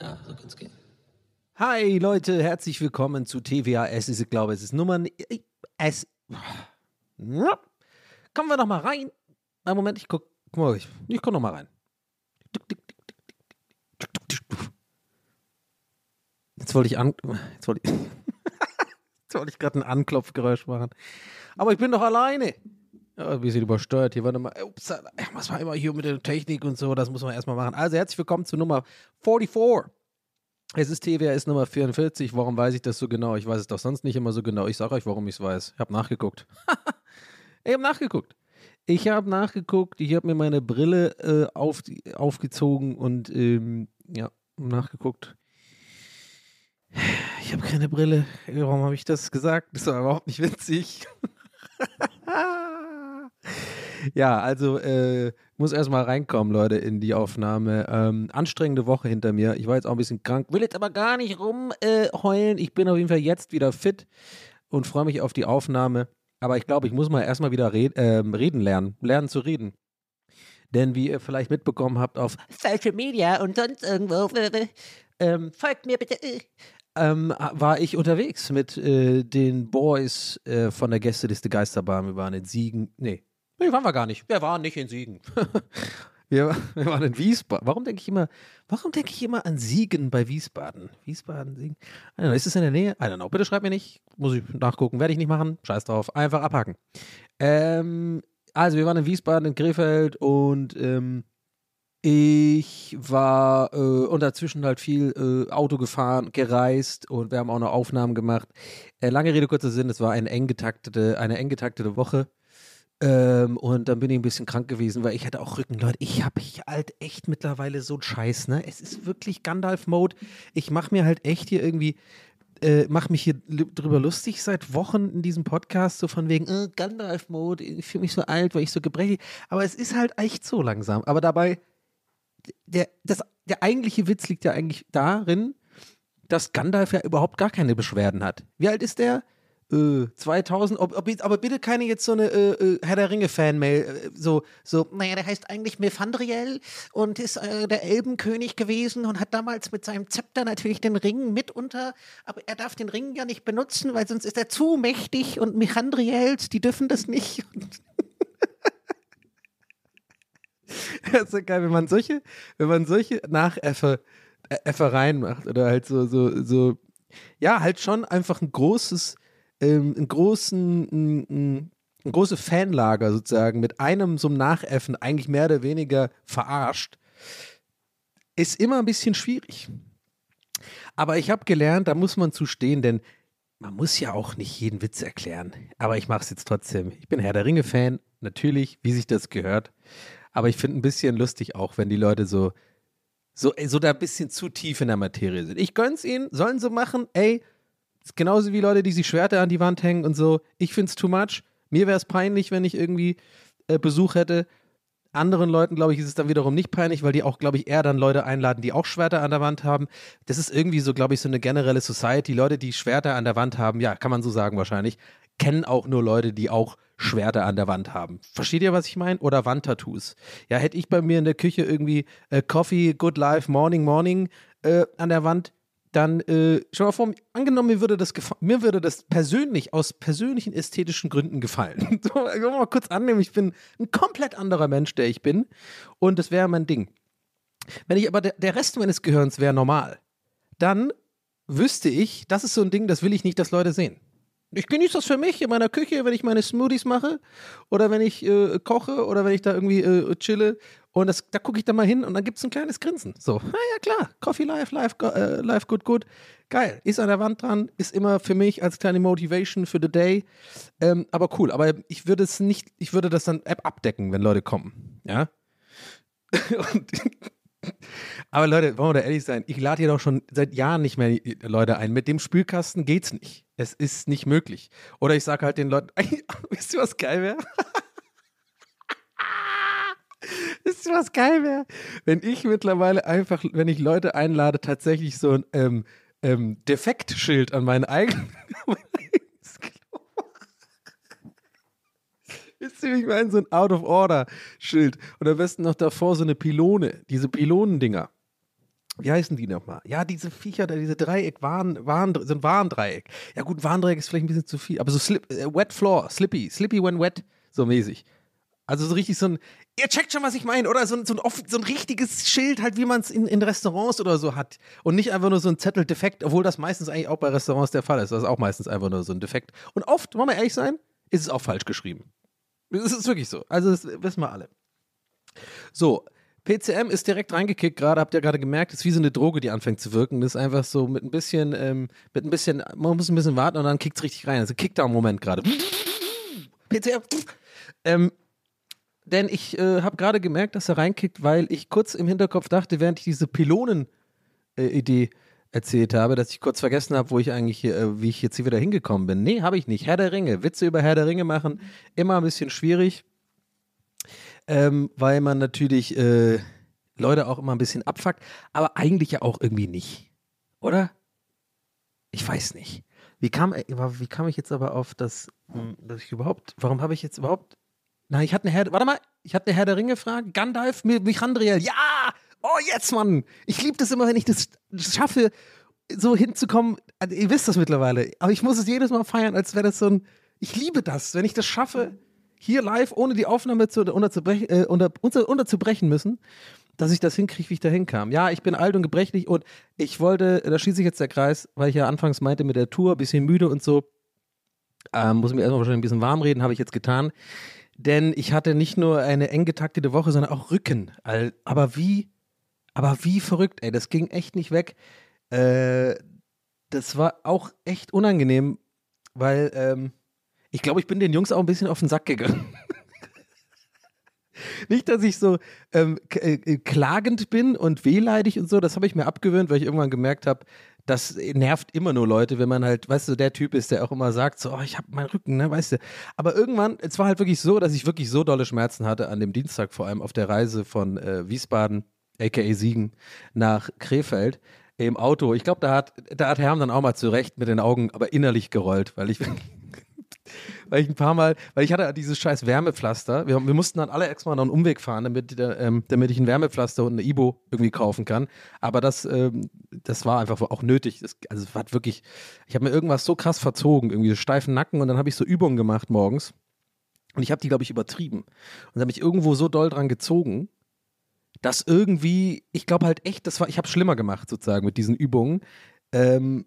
Ja, so kann's gehen. Hi Leute, herzlich willkommen zu TWAS. Ich glaube, es ist Nummer S. Ja. Kommen wir doch mal rein. Einen Moment, ich guck, guck mal, ich, ich guck noch mal rein. Jetzt wollte ich an, jetzt wollte ich, jetzt wollte ich gerade ein Anklopfgeräusch machen. Aber ich bin doch alleine. Ja, ein bisschen übersteuert hier. Warte mal. Ups, ja, was war immer hier mit der Technik und so, das muss man erstmal machen. Also herzlich willkommen zu Nummer 44. Es ist TWS Nummer 44. Warum weiß ich das so genau? Ich weiß es doch sonst nicht immer so genau. Ich sage euch, warum ich es weiß. Ich habe nachgeguckt. ich habe nachgeguckt. Ich habe nachgeguckt. Ich habe mir meine Brille äh, auf, aufgezogen und ähm, ja, nachgeguckt. Ich habe keine Brille. Warum habe ich das gesagt? Das war überhaupt nicht witzig. ja, also äh, muss erstmal reinkommen, Leute, in die Aufnahme. Ähm, anstrengende Woche hinter mir. Ich war jetzt auch ein bisschen krank, will jetzt aber gar nicht rumheulen. Äh, ich bin auf jeden Fall jetzt wieder fit und freue mich auf die Aufnahme. Aber ich glaube, ich muss mal erstmal wieder red äh, reden lernen, lernen zu reden. Denn wie ihr vielleicht mitbekommen habt auf Social Media und sonst irgendwo, äh, ähm, folgt mir bitte. Äh, ähm, war ich unterwegs mit äh, den Boys äh, von der Gästeliste Geisterbahn. Wir waren in Siegen. Nee, nee, waren wir gar nicht. Wir waren nicht in Siegen. wir, wir waren in Wiesbaden. Warum denke ich immer, warum denke ich immer an Siegen bei Wiesbaden? Wiesbaden, Siegen. Know, Ist es in der Nähe? I don't know. Bitte schreibt mir nicht. Muss ich nachgucken. Werde ich nicht machen. Scheiß drauf. Einfach abhaken. Ähm, also, wir waren in Wiesbaden, in Krefeld und ähm, ich war äh, und dazwischen halt viel äh, Auto gefahren, gereist und wir haben auch noch Aufnahmen gemacht. Äh, lange Rede, kurzer Sinn, es war eine eng getaktete, eine eng getaktete Woche. Ähm, und dann bin ich ein bisschen krank gewesen, weil ich hatte auch Rücken. Leute, ich habe ich halt echt mittlerweile so einen Scheiß, ne? Es ist wirklich Gandalf-Mode. Ich mache mir halt echt hier irgendwie, äh, mache mich hier drüber lustig seit Wochen in diesem Podcast, so von wegen, äh, Gandalf-Mode, ich fühle mich so alt, weil ich so gebrechlich. Aber es ist halt echt so langsam. Aber dabei der, das, der eigentliche Witz liegt ja eigentlich darin, dass Gandalf ja überhaupt gar keine Beschwerden hat. Wie alt ist der? Äh, 2000, ob, ob, aber bitte keine jetzt so eine äh, äh, Herr der Ringe-Fan-Mail, äh, so, so, naja, der heißt eigentlich Mefandriel und ist äh, der Elbenkönig gewesen und hat damals mit seinem Zepter natürlich den Ring mitunter, aber er darf den Ring ja nicht benutzen, weil sonst ist er zu mächtig und Mechandriels, die dürfen das nicht. Das ist ja geil, wenn man solche, wenn man solche Nachäffe, äh, macht oder halt so, so, so, ja, halt schon einfach ein großes, ähm, einen großen, ein, ein, ein große Fanlager sozusagen mit einem so einem Nachäffen eigentlich mehr oder weniger verarscht, ist immer ein bisschen schwierig. Aber ich habe gelernt, da muss man zu stehen, denn man muss ja auch nicht jeden Witz erklären. Aber ich mache es jetzt trotzdem. Ich bin Herr der Ringe-Fan, natürlich, wie sich das gehört. Aber ich finde ein bisschen lustig auch, wenn die Leute so, so, so da ein bisschen zu tief in der Materie sind. Ich gönn's ihnen, sollen sie machen. Ey, genauso wie Leute, die sich Schwerter an die Wand hängen und so. Ich find's too much. Mir wäre es peinlich, wenn ich irgendwie äh, Besuch hätte. Anderen Leuten, glaube ich, ist es dann wiederum nicht peinlich, weil die auch, glaube ich, eher dann Leute einladen, die auch Schwerter an der Wand haben. Das ist irgendwie so, glaube ich, so eine generelle Society. Leute, die Schwerter an der Wand haben, ja, kann man so sagen wahrscheinlich, kennen auch nur Leute, die auch Schwerter an der Wand haben. Versteht ihr, was ich meine? Oder Wandtattoos. Ja, hätte ich bei mir in der Küche irgendwie äh, Coffee, Good Life, Morning, morning äh, an der Wand, dann, äh, schau mal vor, angenommen, mir würde, das mir würde das persönlich, aus persönlichen ästhetischen Gründen gefallen. so, mal kurz annehmen, ich bin ein komplett anderer Mensch, der ich bin. Und das wäre mein Ding. Wenn ich aber, der, der Rest meines Gehirns wäre normal, dann wüsste ich, das ist so ein Ding, das will ich nicht, dass Leute sehen. Ich genieße das für mich in meiner Küche, wenn ich meine Smoothies mache oder wenn ich äh, koche oder wenn ich da irgendwie äh, chille. Und das, da gucke ich dann mal hin und dann gibt es ein kleines Grinsen. So, na ja, klar, Coffee Life, Life, äh, life Good Good. Geil, ist an der Wand dran, ist immer für mich als kleine Motivation für the day. Ähm, aber cool, aber ich würde es nicht, ich würde das dann abdecken, wenn Leute kommen. Ja. und aber Leute, wollen wir da ehrlich sein, ich lade hier doch schon seit Jahren nicht mehr Leute ein. Mit dem Spülkasten geht's nicht. Es ist nicht möglich. Oder ich sage halt den Leuten, wisst ihr, was geil wäre? wisst ihr, was geil wäre? Wenn ich mittlerweile einfach, wenn ich Leute einlade, tatsächlich so ein ähm, ähm, Defektschild an meinen eigenen Wisst ihr, ich meine? So ein Out-of-Order-Schild. Und am besten noch davor so eine Pylone, diese Pylonendinger. Wie heißen die nochmal? Ja, diese Viecher, diese Dreieck, Warn, Warn, so Warndreieck. Ja, gut, Warndreieck ist vielleicht ein bisschen zu viel, aber so slip, äh, Wet Floor, Slippy, Slippy when wet, so mäßig. Also so richtig so ein, ihr checkt schon, was ich meine, oder? So ein, so ein, so ein richtiges Schild, halt wie man es in, in Restaurants oder so hat. Und nicht einfach nur so ein Zettel defekt, obwohl das meistens eigentlich auch bei Restaurants der Fall ist. Das ist auch meistens einfach nur so ein Defekt. Und oft, wollen wir ehrlich sein, ist es auch falsch geschrieben. Es ist wirklich so. Also, das wissen wir alle. So, PCM ist direkt reingekickt gerade, habt ihr gerade gemerkt, ist wie so eine Droge, die anfängt zu wirken. Das ist einfach so mit ein bisschen, ähm, mit ein bisschen, man muss ein bisschen warten und dann kickt es richtig rein. Also Kickdown-Moment gerade. PCM. Ähm, denn ich äh, habe gerade gemerkt, dass er reinkickt, weil ich kurz im Hinterkopf dachte, während ich diese Pylonen-Idee äh, erzählt habe, dass ich kurz vergessen habe, wo ich eigentlich, äh, wie ich jetzt hier wieder hingekommen bin. Nee, habe ich nicht. Herr der Ringe. Witze über Herr der Ringe machen, immer ein bisschen schwierig, ähm, weil man natürlich äh, Leute auch immer ein bisschen abfuckt, aber eigentlich ja auch irgendwie nicht. Oder? Ich weiß nicht. Wie kam, äh, wie kam ich jetzt aber auf das, hm, dass ich überhaupt, warum habe ich jetzt überhaupt, na, ich hatte eine Herr, warte mal, ich hatte eine Herr der Ringe Frage, Gandalf, Michandriel, ja, oh, jetzt, Mann. Ich liebe das immer, wenn ich das schaffe, so hinzukommen. Also, ihr wisst das mittlerweile, aber ich muss es jedes Mal feiern, als wäre das so ein. Ich liebe das, wenn ich das schaffe, hier live, ohne die Aufnahme zu, unterzubrechen, äh, unter, unter, unterzubrechen müssen, dass ich das hinkriege, wie ich da hinkam. Ja, ich bin alt und gebrechlich und ich wollte, da schließe ich jetzt der Kreis, weil ich ja anfangs meinte mit der Tour, bisschen müde und so. Ähm, muss mir erstmal wahrscheinlich ein bisschen warm reden, habe ich jetzt getan. Denn ich hatte nicht nur eine eng getaktete Woche, sondern auch Rücken. Aber wie aber wie verrückt, ey, das ging echt nicht weg. Äh, das war auch echt unangenehm, weil ähm, ich glaube, ich bin den Jungs auch ein bisschen auf den Sack gegangen. Nicht, dass ich so ähm, äh, klagend bin und wehleidig und so, das habe ich mir abgewöhnt, weil ich irgendwann gemerkt habe, das nervt immer nur Leute, wenn man halt, weißt du, der Typ ist, der auch immer sagt, so, oh, ich habe meinen Rücken, ne, weißt du. Aber irgendwann, es war halt wirklich so, dass ich wirklich so dolle Schmerzen hatte an dem Dienstag, vor allem auf der Reise von äh, Wiesbaden aka Siegen, nach Krefeld im Auto. Ich glaube, da hat, da hat Herm dann auch mal zurecht mit den Augen, aber innerlich gerollt, weil ich, weil ich ein paar Mal, weil ich hatte dieses scheiß Wärmepflaster. Wir, wir mussten dann alle extra noch einen Umweg fahren, damit, ähm, damit ich ein Wärmepflaster und eine Ibo irgendwie kaufen kann. Aber das, ähm, das war einfach auch nötig. Das, also es war wirklich, ich habe mir irgendwas so krass verzogen, irgendwie so steifen Nacken und dann habe ich so Übungen gemacht morgens. Und ich habe die, glaube ich, übertrieben. Und dann habe ich irgendwo so doll dran gezogen, dass irgendwie, ich glaube halt echt, das war, ich habe schlimmer gemacht sozusagen mit diesen Übungen. Ähm,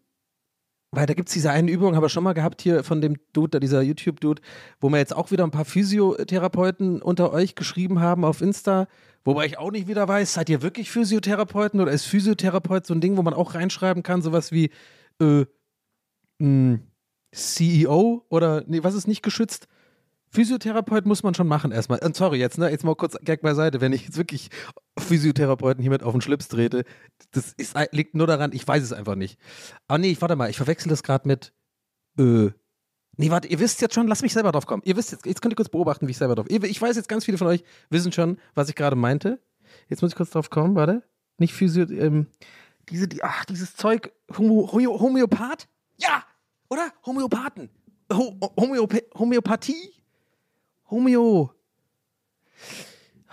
weil da gibt es diese eine Übung, habe ich schon mal gehabt hier von dem Dude, da dieser YouTube-Dude, wo mir jetzt auch wieder ein paar Physiotherapeuten unter euch geschrieben haben auf Insta, wobei ich auch nicht wieder weiß, seid ihr wirklich Physiotherapeuten oder ist Physiotherapeut so ein Ding, wo man auch reinschreiben kann, sowas wie äh, mh, CEO oder nee, was ist nicht geschützt? Physiotherapeut muss man schon machen erstmal. Und sorry, jetzt, ne, jetzt mal kurz Gag beiseite, wenn ich jetzt wirklich Physiotherapeuten hiermit auf den Schlips trete, das ist, liegt nur daran, ich weiß es einfach nicht. Aber nee, warte mal, ich verwechsel das gerade mit äh, Nee, warte, ihr wisst jetzt schon, lasst mich selber drauf kommen. Ihr wisst jetzt, jetzt könnt ihr kurz beobachten, wie ich selber drauf. Ich weiß jetzt, ganz viele von euch wissen schon, was ich gerade meinte. Jetzt muss ich kurz drauf kommen, warte. Nicht Physio, ähm, diese, die, ach, dieses Zeug, Homo, Homö, Homöopath? Ja, oder? Homöopathen. Ho, Homöop Homöopathie? Homeo.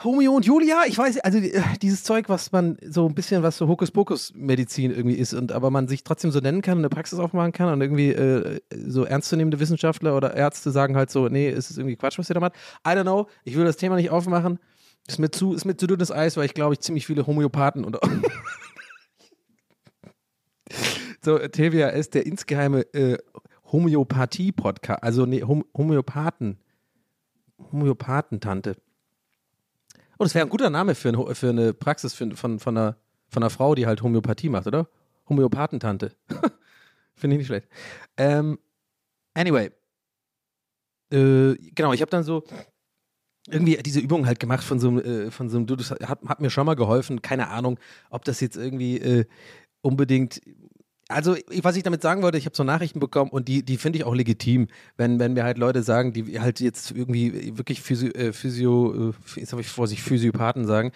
Homeo und Julia, ich weiß, also äh, dieses Zeug, was man so ein bisschen, was so Hokuspokus-Medizin irgendwie ist, und aber man sich trotzdem so nennen kann und eine Praxis aufmachen kann und irgendwie äh, so ernstzunehmende Wissenschaftler oder Ärzte sagen halt so, nee, es ist irgendwie Quatsch, was ihr da macht. I don't know, ich will das Thema nicht aufmachen. Ist mir zu, ist mir zu dünnes Eis, weil ich glaube, ich ziemlich viele Homöopathen und So, Tevia ist der insgeheime äh, Homöopathie-Podcast, also nee, Hom Homöopathen, Homöopathentante. Oh, das wäre ein guter Name für, ein, für eine Praxis für, von, von, einer, von einer Frau, die halt Homöopathie macht, oder? Homöopathentante. Finde ich nicht schlecht. Ähm, anyway. Äh, genau, ich habe dann so irgendwie diese Übung halt gemacht von so einem, äh, von so einem Dude, das hat, hat mir schon mal geholfen. Keine Ahnung, ob das jetzt irgendwie äh, unbedingt. Also, was ich damit sagen wollte, ich habe so Nachrichten bekommen und die, die finde ich auch legitim, wenn, wenn mir halt Leute sagen, die halt jetzt irgendwie wirklich Physio, äh, Physio äh, jetzt habe ich vor sich Physiopathen sagen,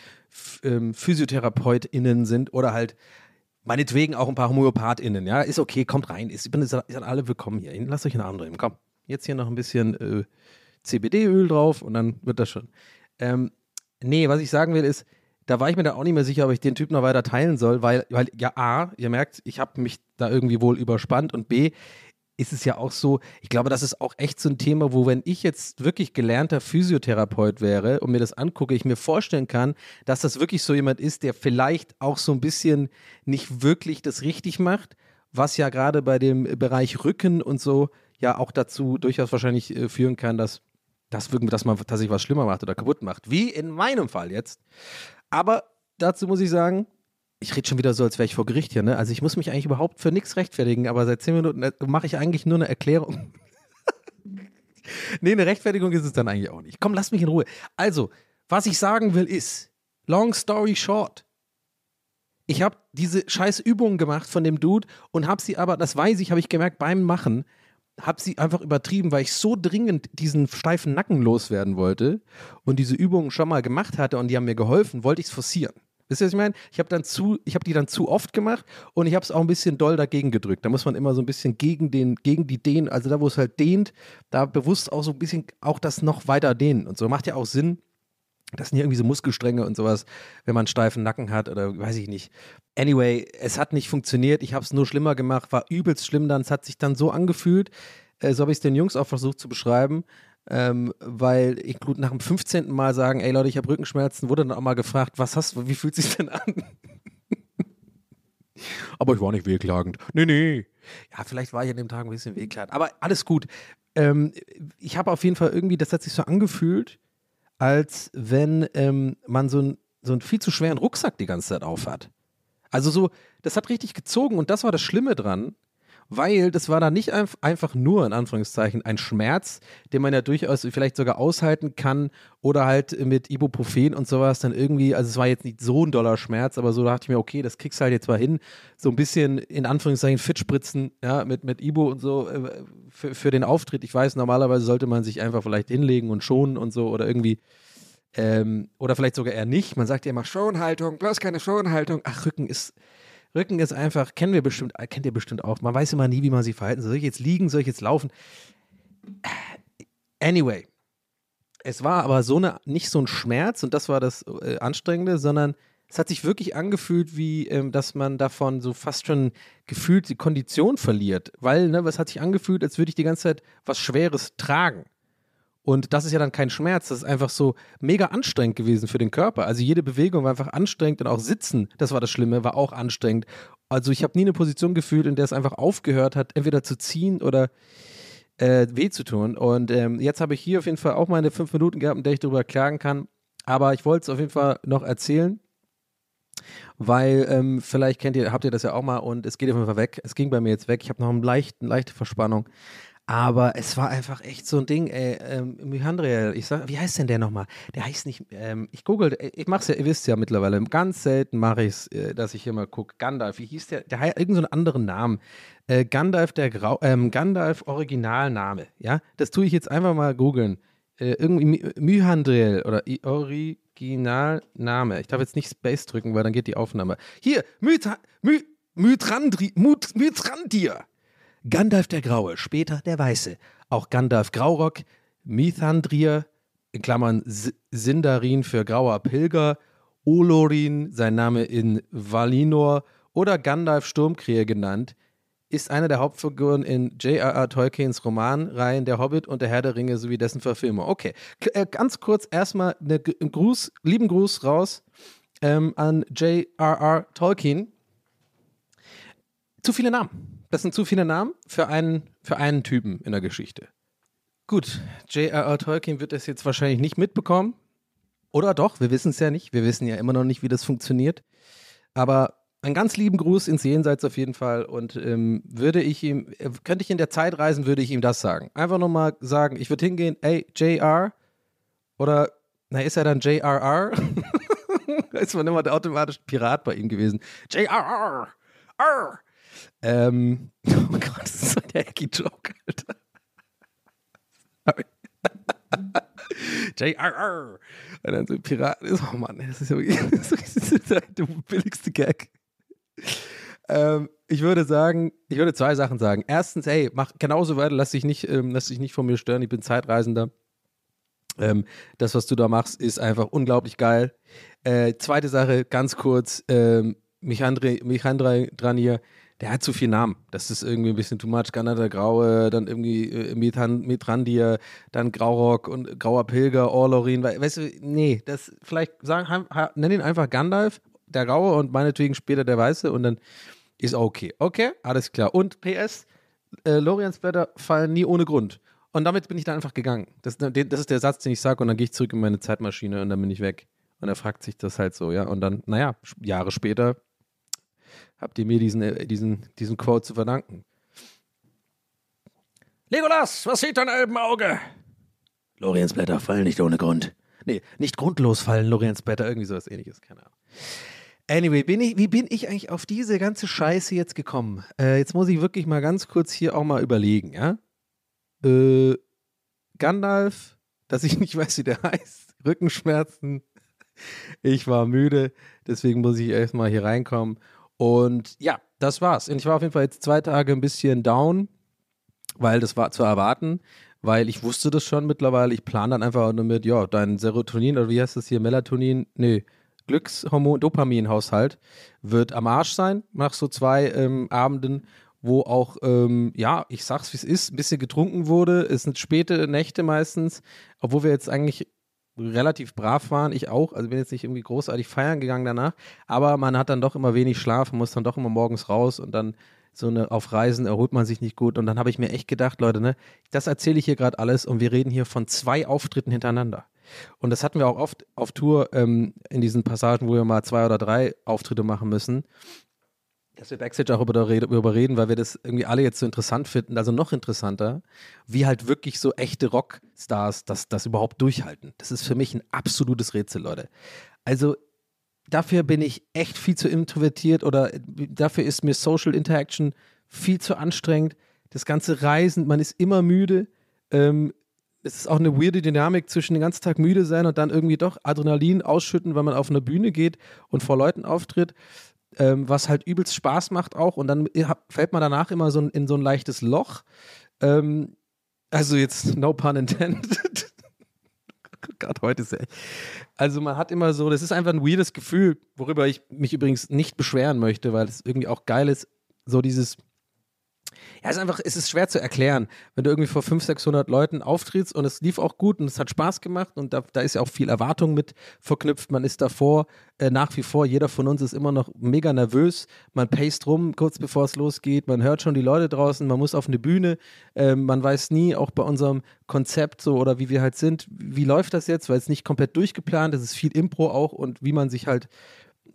ähm, PhysiotherapeutInnen sind oder halt meinetwegen auch ein paar HomöopathInnen, ja, ist okay, kommt rein, ist, bin, seid alle willkommen hier, lasst euch einen Arm drehen, komm, jetzt hier noch ein bisschen äh, CBD-Öl drauf und dann wird das schon. Ähm, nee, was ich sagen will ist, da war ich mir da auch nicht mehr sicher, ob ich den Typ noch weiter teilen soll, weil, weil ja, A, ihr merkt, ich habe mich da irgendwie wohl überspannt und B, ist es ja auch so, ich glaube, das ist auch echt so ein Thema, wo, wenn ich jetzt wirklich gelernter Physiotherapeut wäre und mir das angucke, ich mir vorstellen kann, dass das wirklich so jemand ist, der vielleicht auch so ein bisschen nicht wirklich das richtig macht, was ja gerade bei dem Bereich Rücken und so ja auch dazu durchaus wahrscheinlich äh, führen kann, dass, wirklich, dass man tatsächlich was schlimmer macht oder kaputt macht. Wie in meinem Fall jetzt. Aber dazu muss ich sagen, ich rede schon wieder so, als wäre ich vor Gericht hier, ne? Also ich muss mich eigentlich überhaupt für nichts rechtfertigen, aber seit zehn Minuten äh, mache ich eigentlich nur eine Erklärung. nee, eine Rechtfertigung ist es dann eigentlich auch nicht. Komm, lass mich in Ruhe. Also, was ich sagen will ist, long story short, ich habe diese scheiß Übungen gemacht von dem Dude und habe sie aber, das weiß ich, habe ich gemerkt beim Machen, habe sie einfach übertrieben, weil ich so dringend diesen steifen Nacken loswerden wollte und diese Übungen schon mal gemacht hatte und die haben mir geholfen, wollte ich es forcieren. Wisst ihr, was ich meine? Ich habe dann die dann zu oft gemacht und ich habe es auch ein bisschen doll dagegen gedrückt. Da muss man immer so ein bisschen gegen den, gegen die Dehnen, also da, wo es halt dehnt, da bewusst auch so ein bisschen auch das noch weiter dehnen und so. Macht ja auch Sinn. Das sind ja irgendwie so Muskelstränge und sowas, wenn man einen steifen Nacken hat oder weiß ich nicht. Anyway, es hat nicht funktioniert. Ich habe es nur schlimmer gemacht, war übelst schlimm dann. Es hat sich dann so angefühlt, äh, so habe ich es den Jungs auch versucht zu beschreiben, ähm, weil ich gut nach dem 15. Mal sagen, ey Leute, ich habe Rückenschmerzen, wurde dann auch mal gefragt, was hast du, wie fühlt sich denn an? Aber ich war nicht wehklagend. Nee, nee. Ja, vielleicht war ich an dem Tag ein bisschen wehklagend. Aber alles gut. Ähm, ich habe auf jeden Fall irgendwie, das hat sich so angefühlt, als wenn ähm, man so, ein, so einen viel zu schweren Rucksack die ganze Zeit aufhat. Also so, das hat richtig gezogen und das war das Schlimme dran, weil das war da nicht einf einfach nur, in Anführungszeichen, ein Schmerz, den man ja durchaus vielleicht sogar aushalten kann oder halt mit Ibuprofen und sowas dann irgendwie, also es war jetzt nicht so ein doller Schmerz, aber so dachte ich mir, okay, das kriegst du halt jetzt mal hin, so ein bisschen in Anführungszeichen fit spritzen, ja, mit, mit Ibu und so äh, für, für den Auftritt. Ich weiß, normalerweise sollte man sich einfach vielleicht hinlegen und schonen und so oder irgendwie ähm, oder vielleicht sogar eher nicht. Man sagt ja immer Schonhaltung, bloß keine Schonhaltung. Ach, Rücken ist, Rücken ist einfach, kennen wir bestimmt, äh, kennt ihr bestimmt auch. Man weiß immer nie, wie man sich verhalten soll. Soll ich jetzt liegen, soll ich jetzt laufen? Anyway, es war aber so eine, nicht so ein Schmerz und das war das äh, Anstrengende, sondern es hat sich wirklich angefühlt, wie, ähm, dass man davon so fast schon gefühlt die Kondition verliert. Weil, ne, was hat sich angefühlt, als würde ich die ganze Zeit was Schweres tragen. Und das ist ja dann kein Schmerz, das ist einfach so mega anstrengend gewesen für den Körper. Also jede Bewegung war einfach anstrengend und auch Sitzen, das war das Schlimme, war auch anstrengend. Also ich habe nie eine Position gefühlt, in der es einfach aufgehört hat, entweder zu ziehen oder äh, weh zu tun. Und ähm, jetzt habe ich hier auf jeden Fall auch meine fünf Minuten gehabt, in der ich darüber klagen kann. Aber ich wollte es auf jeden Fall noch erzählen, weil ähm, vielleicht kennt ihr, habt ihr das ja auch mal und es geht auf jeden Fall weg. Es ging bei mir jetzt weg. Ich habe noch einen leichten, leichte Verspannung. Aber es war einfach echt so ein Ding, ey, ähm, Myhandriel, ich sag, wie heißt denn der nochmal? Der heißt nicht, ähm, ich google, äh, ich mach's ja, ihr wisst ja mittlerweile, ganz selten mache ich's, äh, dass ich hier mal gucke. Gandalf, wie hieß der? Der hat irgendeinen so anderen Namen. Äh, Gandalf, der Grau, ähm, Gandalf Originalname, ja? Das tue ich jetzt einfach mal googeln. Äh, irgendwie My Myhandriel oder I Originalname. Ich darf jetzt nicht Space drücken, weil dann geht die Aufnahme. Hier, Mythra My Mythrandri Myth Mythrandir. Gandalf der Graue, später der Weiße. Auch Gandalf Graurock, Mithandrier, in Klammern Sindarin für grauer Pilger, Olorin, sein Name in Valinor oder Gandalf Sturmkrähe genannt, ist einer der Hauptfiguren in J.R.R. Tolkiens Romanreihen Der Hobbit und Der Herr der Ringe sowie dessen Verfilmung. Okay, äh, ganz kurz erstmal einen Gruß, lieben Gruß raus ähm, an J.R.R. Tolkien. Zu viele Namen. Das sind zu viele Namen für einen, für einen Typen in der Geschichte. Gut, J.R.R. Tolkien wird das jetzt wahrscheinlich nicht mitbekommen. Oder doch, wir wissen es ja nicht. Wir wissen ja immer noch nicht, wie das funktioniert. Aber einen ganz lieben Gruß ins Jenseits auf jeden Fall. Und ähm, würde ich ihm, äh, könnte ich in der Zeit reisen, würde ich ihm das sagen. Einfach nochmal sagen, ich würde hingehen, ey, JR. Oder, na, ist er dann JRR? ist man immer automatisch Pirat bei ihm gewesen. JRR. Ähm, oh Gott, das ist so der Ecky-Joke, Alter. JRR. Und dann so Pirat ist, oh Mann, das ist ja wirklich das ist der billigste Gag. Ähm, ich würde sagen, ich würde zwei Sachen sagen. Erstens, hey, mach genauso weiter, lass dich nicht, ähm, lass dich nicht von mir stören, ich bin Zeitreisender. Ähm, das, was du da machst, ist einfach unglaublich geil. Äh, zweite Sache, ganz kurz, ähm, Michandre, Michandre Dranier, der hat zu viel Namen. Das ist irgendwie ein bisschen too much. Ganna der Graue, dann irgendwie äh, Metrandir, dann Graurock und Grauer Pilger, Orlorin. Weißt du, nee, das vielleicht sagen, nenn ihn einfach Gandalf, der Graue und meinetwegen später der Weiße und dann ist okay. Okay, alles klar. Und PS, äh, Loriensblätter fallen nie ohne Grund. Und damit bin ich dann einfach gegangen. Das, das ist der Satz, den ich sage und dann gehe ich zurück in meine Zeitmaschine und dann bin ich weg. Und er fragt sich das halt so, ja. Und dann, naja, Jahre später habt ihr mir diesen, äh, diesen, diesen Quote zu verdanken. Legolas, was sieht dein Elbenauge? Loriensblätter fallen nicht ohne Grund. Nee, nicht grundlos fallen Loriensblätter, irgendwie sowas ähnliches, keine Ahnung. Anyway, bin ich, wie bin ich eigentlich auf diese ganze Scheiße jetzt gekommen? Äh, jetzt muss ich wirklich mal ganz kurz hier auch mal überlegen, ja? Äh, Gandalf, dass ich nicht weiß, wie der heißt, Rückenschmerzen, ich war müde, deswegen muss ich erstmal hier reinkommen und ja, das war's. Und ich war auf jeden Fall jetzt zwei Tage ein bisschen down, weil das war zu erwarten, weil ich wusste das schon mittlerweile. Ich plane dann einfach nur mit, ja, dein Serotonin oder wie heißt das hier, Melatonin, nee, Glückshormon, Dopaminhaushalt wird am Arsch sein nach so zwei ähm, Abenden, wo auch, ähm, ja, ich sag's wie es ist, ein bisschen getrunken wurde. Es sind späte Nächte meistens, obwohl wir jetzt eigentlich relativ brav waren, ich auch, also bin jetzt nicht irgendwie großartig feiern gegangen danach, aber man hat dann doch immer wenig Schlaf, muss dann doch immer morgens raus und dann so eine auf Reisen erholt man sich nicht gut. Und dann habe ich mir echt gedacht, Leute, ne, das erzähle ich hier gerade alles und wir reden hier von zwei Auftritten hintereinander. Und das hatten wir auch oft auf Tour ähm, in diesen Passagen, wo wir mal zwei oder drei Auftritte machen müssen dass wir Backstage auch darüber reden, weil wir das irgendwie alle jetzt so interessant finden, also noch interessanter, wie halt wirklich so echte Rockstars das, das überhaupt durchhalten. Das ist für mich ein absolutes Rätsel, Leute. Also dafür bin ich echt viel zu introvertiert oder dafür ist mir Social Interaction viel zu anstrengend. Das ganze Reisen, man ist immer müde. Ähm, es ist auch eine weirde Dynamik zwischen den ganzen Tag müde sein und dann irgendwie doch Adrenalin ausschütten, weil man auf eine Bühne geht und vor Leuten auftritt ähm, was halt übelst Spaß macht auch. Und dann fällt man danach immer so in so ein leichtes Loch. Ähm, also jetzt no pun intended. Gerade heute ist er. Also man hat immer so, das ist einfach ein weirdes Gefühl, worüber ich mich übrigens nicht beschweren möchte, weil es irgendwie auch geil ist, so dieses ja, es ist einfach, es ist schwer zu erklären, wenn du irgendwie vor 500, 600 Leuten auftrittst und es lief auch gut und es hat Spaß gemacht und da, da ist ja auch viel Erwartung mit verknüpft. Man ist davor äh, nach wie vor, jeder von uns ist immer noch mega nervös. Man paced rum kurz bevor es losgeht. Man hört schon die Leute draußen. Man muss auf eine Bühne. Äh, man weiß nie, auch bei unserem Konzept so oder wie wir halt sind, wie läuft das jetzt, weil es nicht komplett durchgeplant ist. Es ist viel Impro auch und wie man sich halt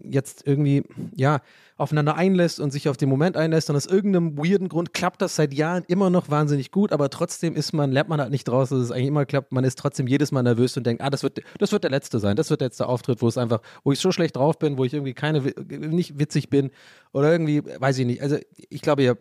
jetzt irgendwie, ja, aufeinander einlässt und sich auf den Moment einlässt und aus irgendeinem weirden Grund klappt das seit Jahren immer noch wahnsinnig gut, aber trotzdem ist man, lernt man halt nicht draus, dass es eigentlich immer klappt. Man ist trotzdem jedes Mal nervös und denkt, ah, das wird, das wird der letzte sein, das wird der letzte Auftritt, wo es einfach, wo ich so schlecht drauf bin, wo ich irgendwie keine, nicht witzig bin oder irgendwie, weiß ich nicht. Also ich glaube, ihr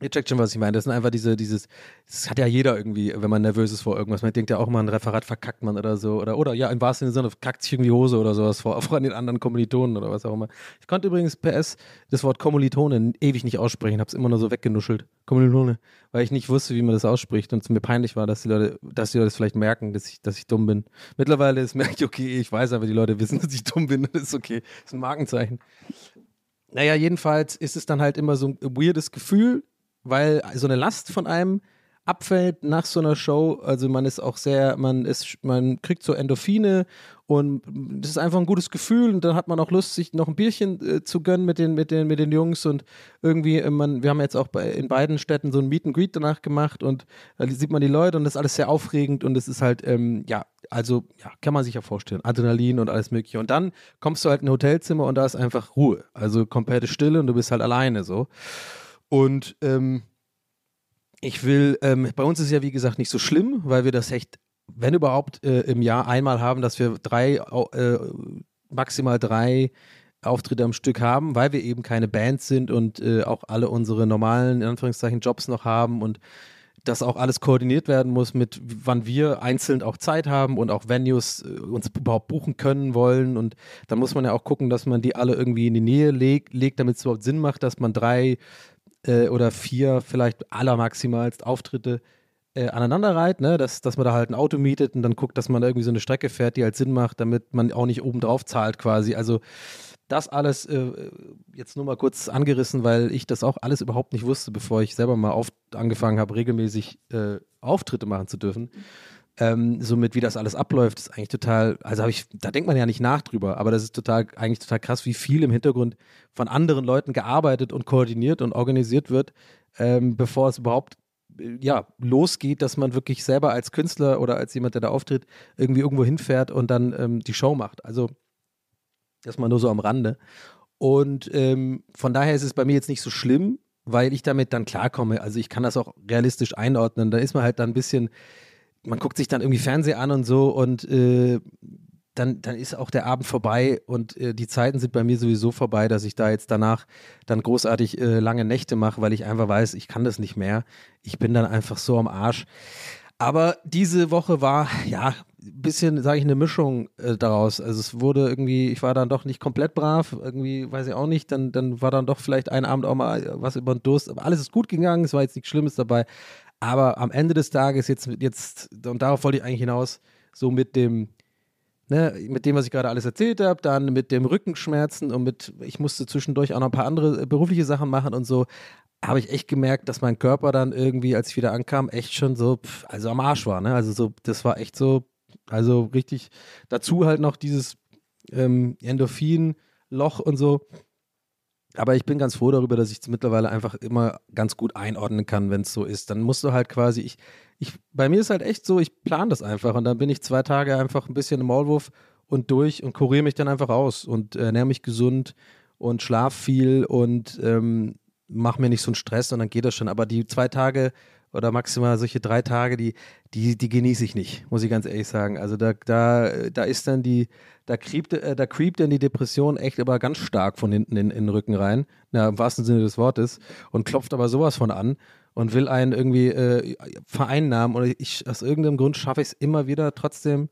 Ihr checkt schon, was ich meine. Das sind einfach diese, dieses, das hat ja jeder irgendwie, wenn man nervös ist vor irgendwas. Man denkt ja auch mal, ein Referat verkackt man oder so. Oder, oder ja, im wahrsten Sinne kackt sich irgendwie Hose oder sowas vor, vor den anderen Kommilitonen oder was auch immer. Ich konnte übrigens PS das Wort Kommilitone ewig nicht aussprechen, hab's immer nur so weggenuschelt. Kommilitone. Weil ich nicht wusste, wie man das ausspricht und es mir peinlich war, dass die Leute, dass die Leute das vielleicht merken, dass ich, dass ich dumm bin. Mittlerweile ist merke ich, okay, ich weiß aber, die Leute wissen, dass ich dumm bin. Das ist okay. Das ist ein Markenzeichen. Naja, jedenfalls ist es dann halt immer so ein weirdes Gefühl, weil so eine Last von einem abfällt nach so einer Show. Also man ist auch sehr, man ist, man kriegt so Endorphine und das ist einfach ein gutes Gefühl und dann hat man auch Lust, sich noch ein Bierchen äh, zu gönnen mit den, mit den, mit den Jungs und irgendwie, äh, man, wir haben jetzt auch bei, in beiden Städten so ein Meet and Greet danach gemacht und da sieht man die Leute und das ist alles sehr aufregend und es ist halt, ähm, ja, also, ja, kann man sich ja vorstellen, Adrenalin und alles mögliche und dann kommst du halt in ein Hotelzimmer und da ist einfach Ruhe, also komplette Stille und du bist halt alleine so. Und ähm, ich will, ähm, bei uns ist ja wie gesagt nicht so schlimm, weil wir das echt, wenn überhaupt, äh, im Jahr einmal haben, dass wir drei, äh, maximal drei Auftritte am Stück haben, weil wir eben keine Band sind und äh, auch alle unsere normalen, in Anführungszeichen, Jobs noch haben und das auch alles koordiniert werden muss mit, wann wir einzeln auch Zeit haben und auch Venues äh, uns überhaupt buchen können wollen. Und dann muss man ja auch gucken, dass man die alle irgendwie in die Nähe leg legt, damit es überhaupt Sinn macht, dass man drei äh, oder vier vielleicht allermaximalst Auftritte äh, aneinander reiht, ne? dass, dass man da halt ein Auto mietet und dann guckt, dass man da irgendwie so eine Strecke fährt, die halt Sinn macht, damit man auch nicht oben drauf zahlt quasi. Also das alles äh, jetzt nur mal kurz angerissen, weil ich das auch alles überhaupt nicht wusste, bevor ich selber mal auf, angefangen habe, regelmäßig äh, Auftritte machen zu dürfen. Ähm, somit wie das alles abläuft, ist eigentlich total, also habe ich, da denkt man ja nicht nach drüber, aber das ist total, eigentlich total krass, wie viel im Hintergrund von anderen Leuten gearbeitet und koordiniert und organisiert wird, ähm, bevor es überhaupt äh, ja, losgeht, dass man wirklich selber als Künstler oder als jemand, der da auftritt, irgendwie irgendwo hinfährt und dann ähm, die Show macht. Also das mal nur so am Rande. Und ähm, von daher ist es bei mir jetzt nicht so schlimm, weil ich damit dann klarkomme. Also ich kann das auch realistisch einordnen. Da ist man halt dann ein bisschen man guckt sich dann irgendwie Fernsehen an und so und äh, dann, dann ist auch der Abend vorbei und äh, die Zeiten sind bei mir sowieso vorbei, dass ich da jetzt danach dann großartig äh, lange Nächte mache, weil ich einfach weiß, ich kann das nicht mehr. Ich bin dann einfach so am Arsch. Aber diese Woche war, ja, ein bisschen, sage ich, eine Mischung äh, daraus. Also es wurde irgendwie, ich war dann doch nicht komplett brav, irgendwie, weiß ich auch nicht, dann, dann war dann doch vielleicht ein Abend auch mal was über den Durst. Aber alles ist gut gegangen, es war jetzt nichts Schlimmes dabei. Aber am Ende des Tages, jetzt, jetzt, und darauf wollte ich eigentlich hinaus, so mit dem, ne, mit dem, was ich gerade alles erzählt habe, dann mit dem Rückenschmerzen und mit, ich musste zwischendurch auch noch ein paar andere berufliche Sachen machen und so, habe ich echt gemerkt, dass mein Körper dann irgendwie, als ich wieder ankam, echt schon so, pff, also am Arsch war, ne? Also so, das war echt so, also richtig, dazu halt noch dieses ähm, Endorphin-Loch und so. Aber ich bin ganz froh darüber, dass ich es mittlerweile einfach immer ganz gut einordnen kann, wenn es so ist. Dann musst du halt quasi, ich, ich, bei mir ist halt echt so, ich plane das einfach und dann bin ich zwei Tage einfach ein bisschen im Maulwurf und durch und kuriere mich dann einfach aus und ernähre mich gesund und schlaf viel und ähm, mache mir nicht so einen Stress und dann geht das schon. Aber die zwei Tage oder maximal solche drei Tage, die, die, die genieße ich nicht, muss ich ganz ehrlich sagen. Also da, da, da ist dann die, da creept, äh, da creept dann die Depression echt aber ganz stark von hinten in, in den Rücken rein, na, im wahrsten Sinne des Wortes, und klopft aber sowas von an und will einen irgendwie äh, vereinnahmen. Und ich, aus irgendeinem Grund schaffe ich es immer wieder trotzdem.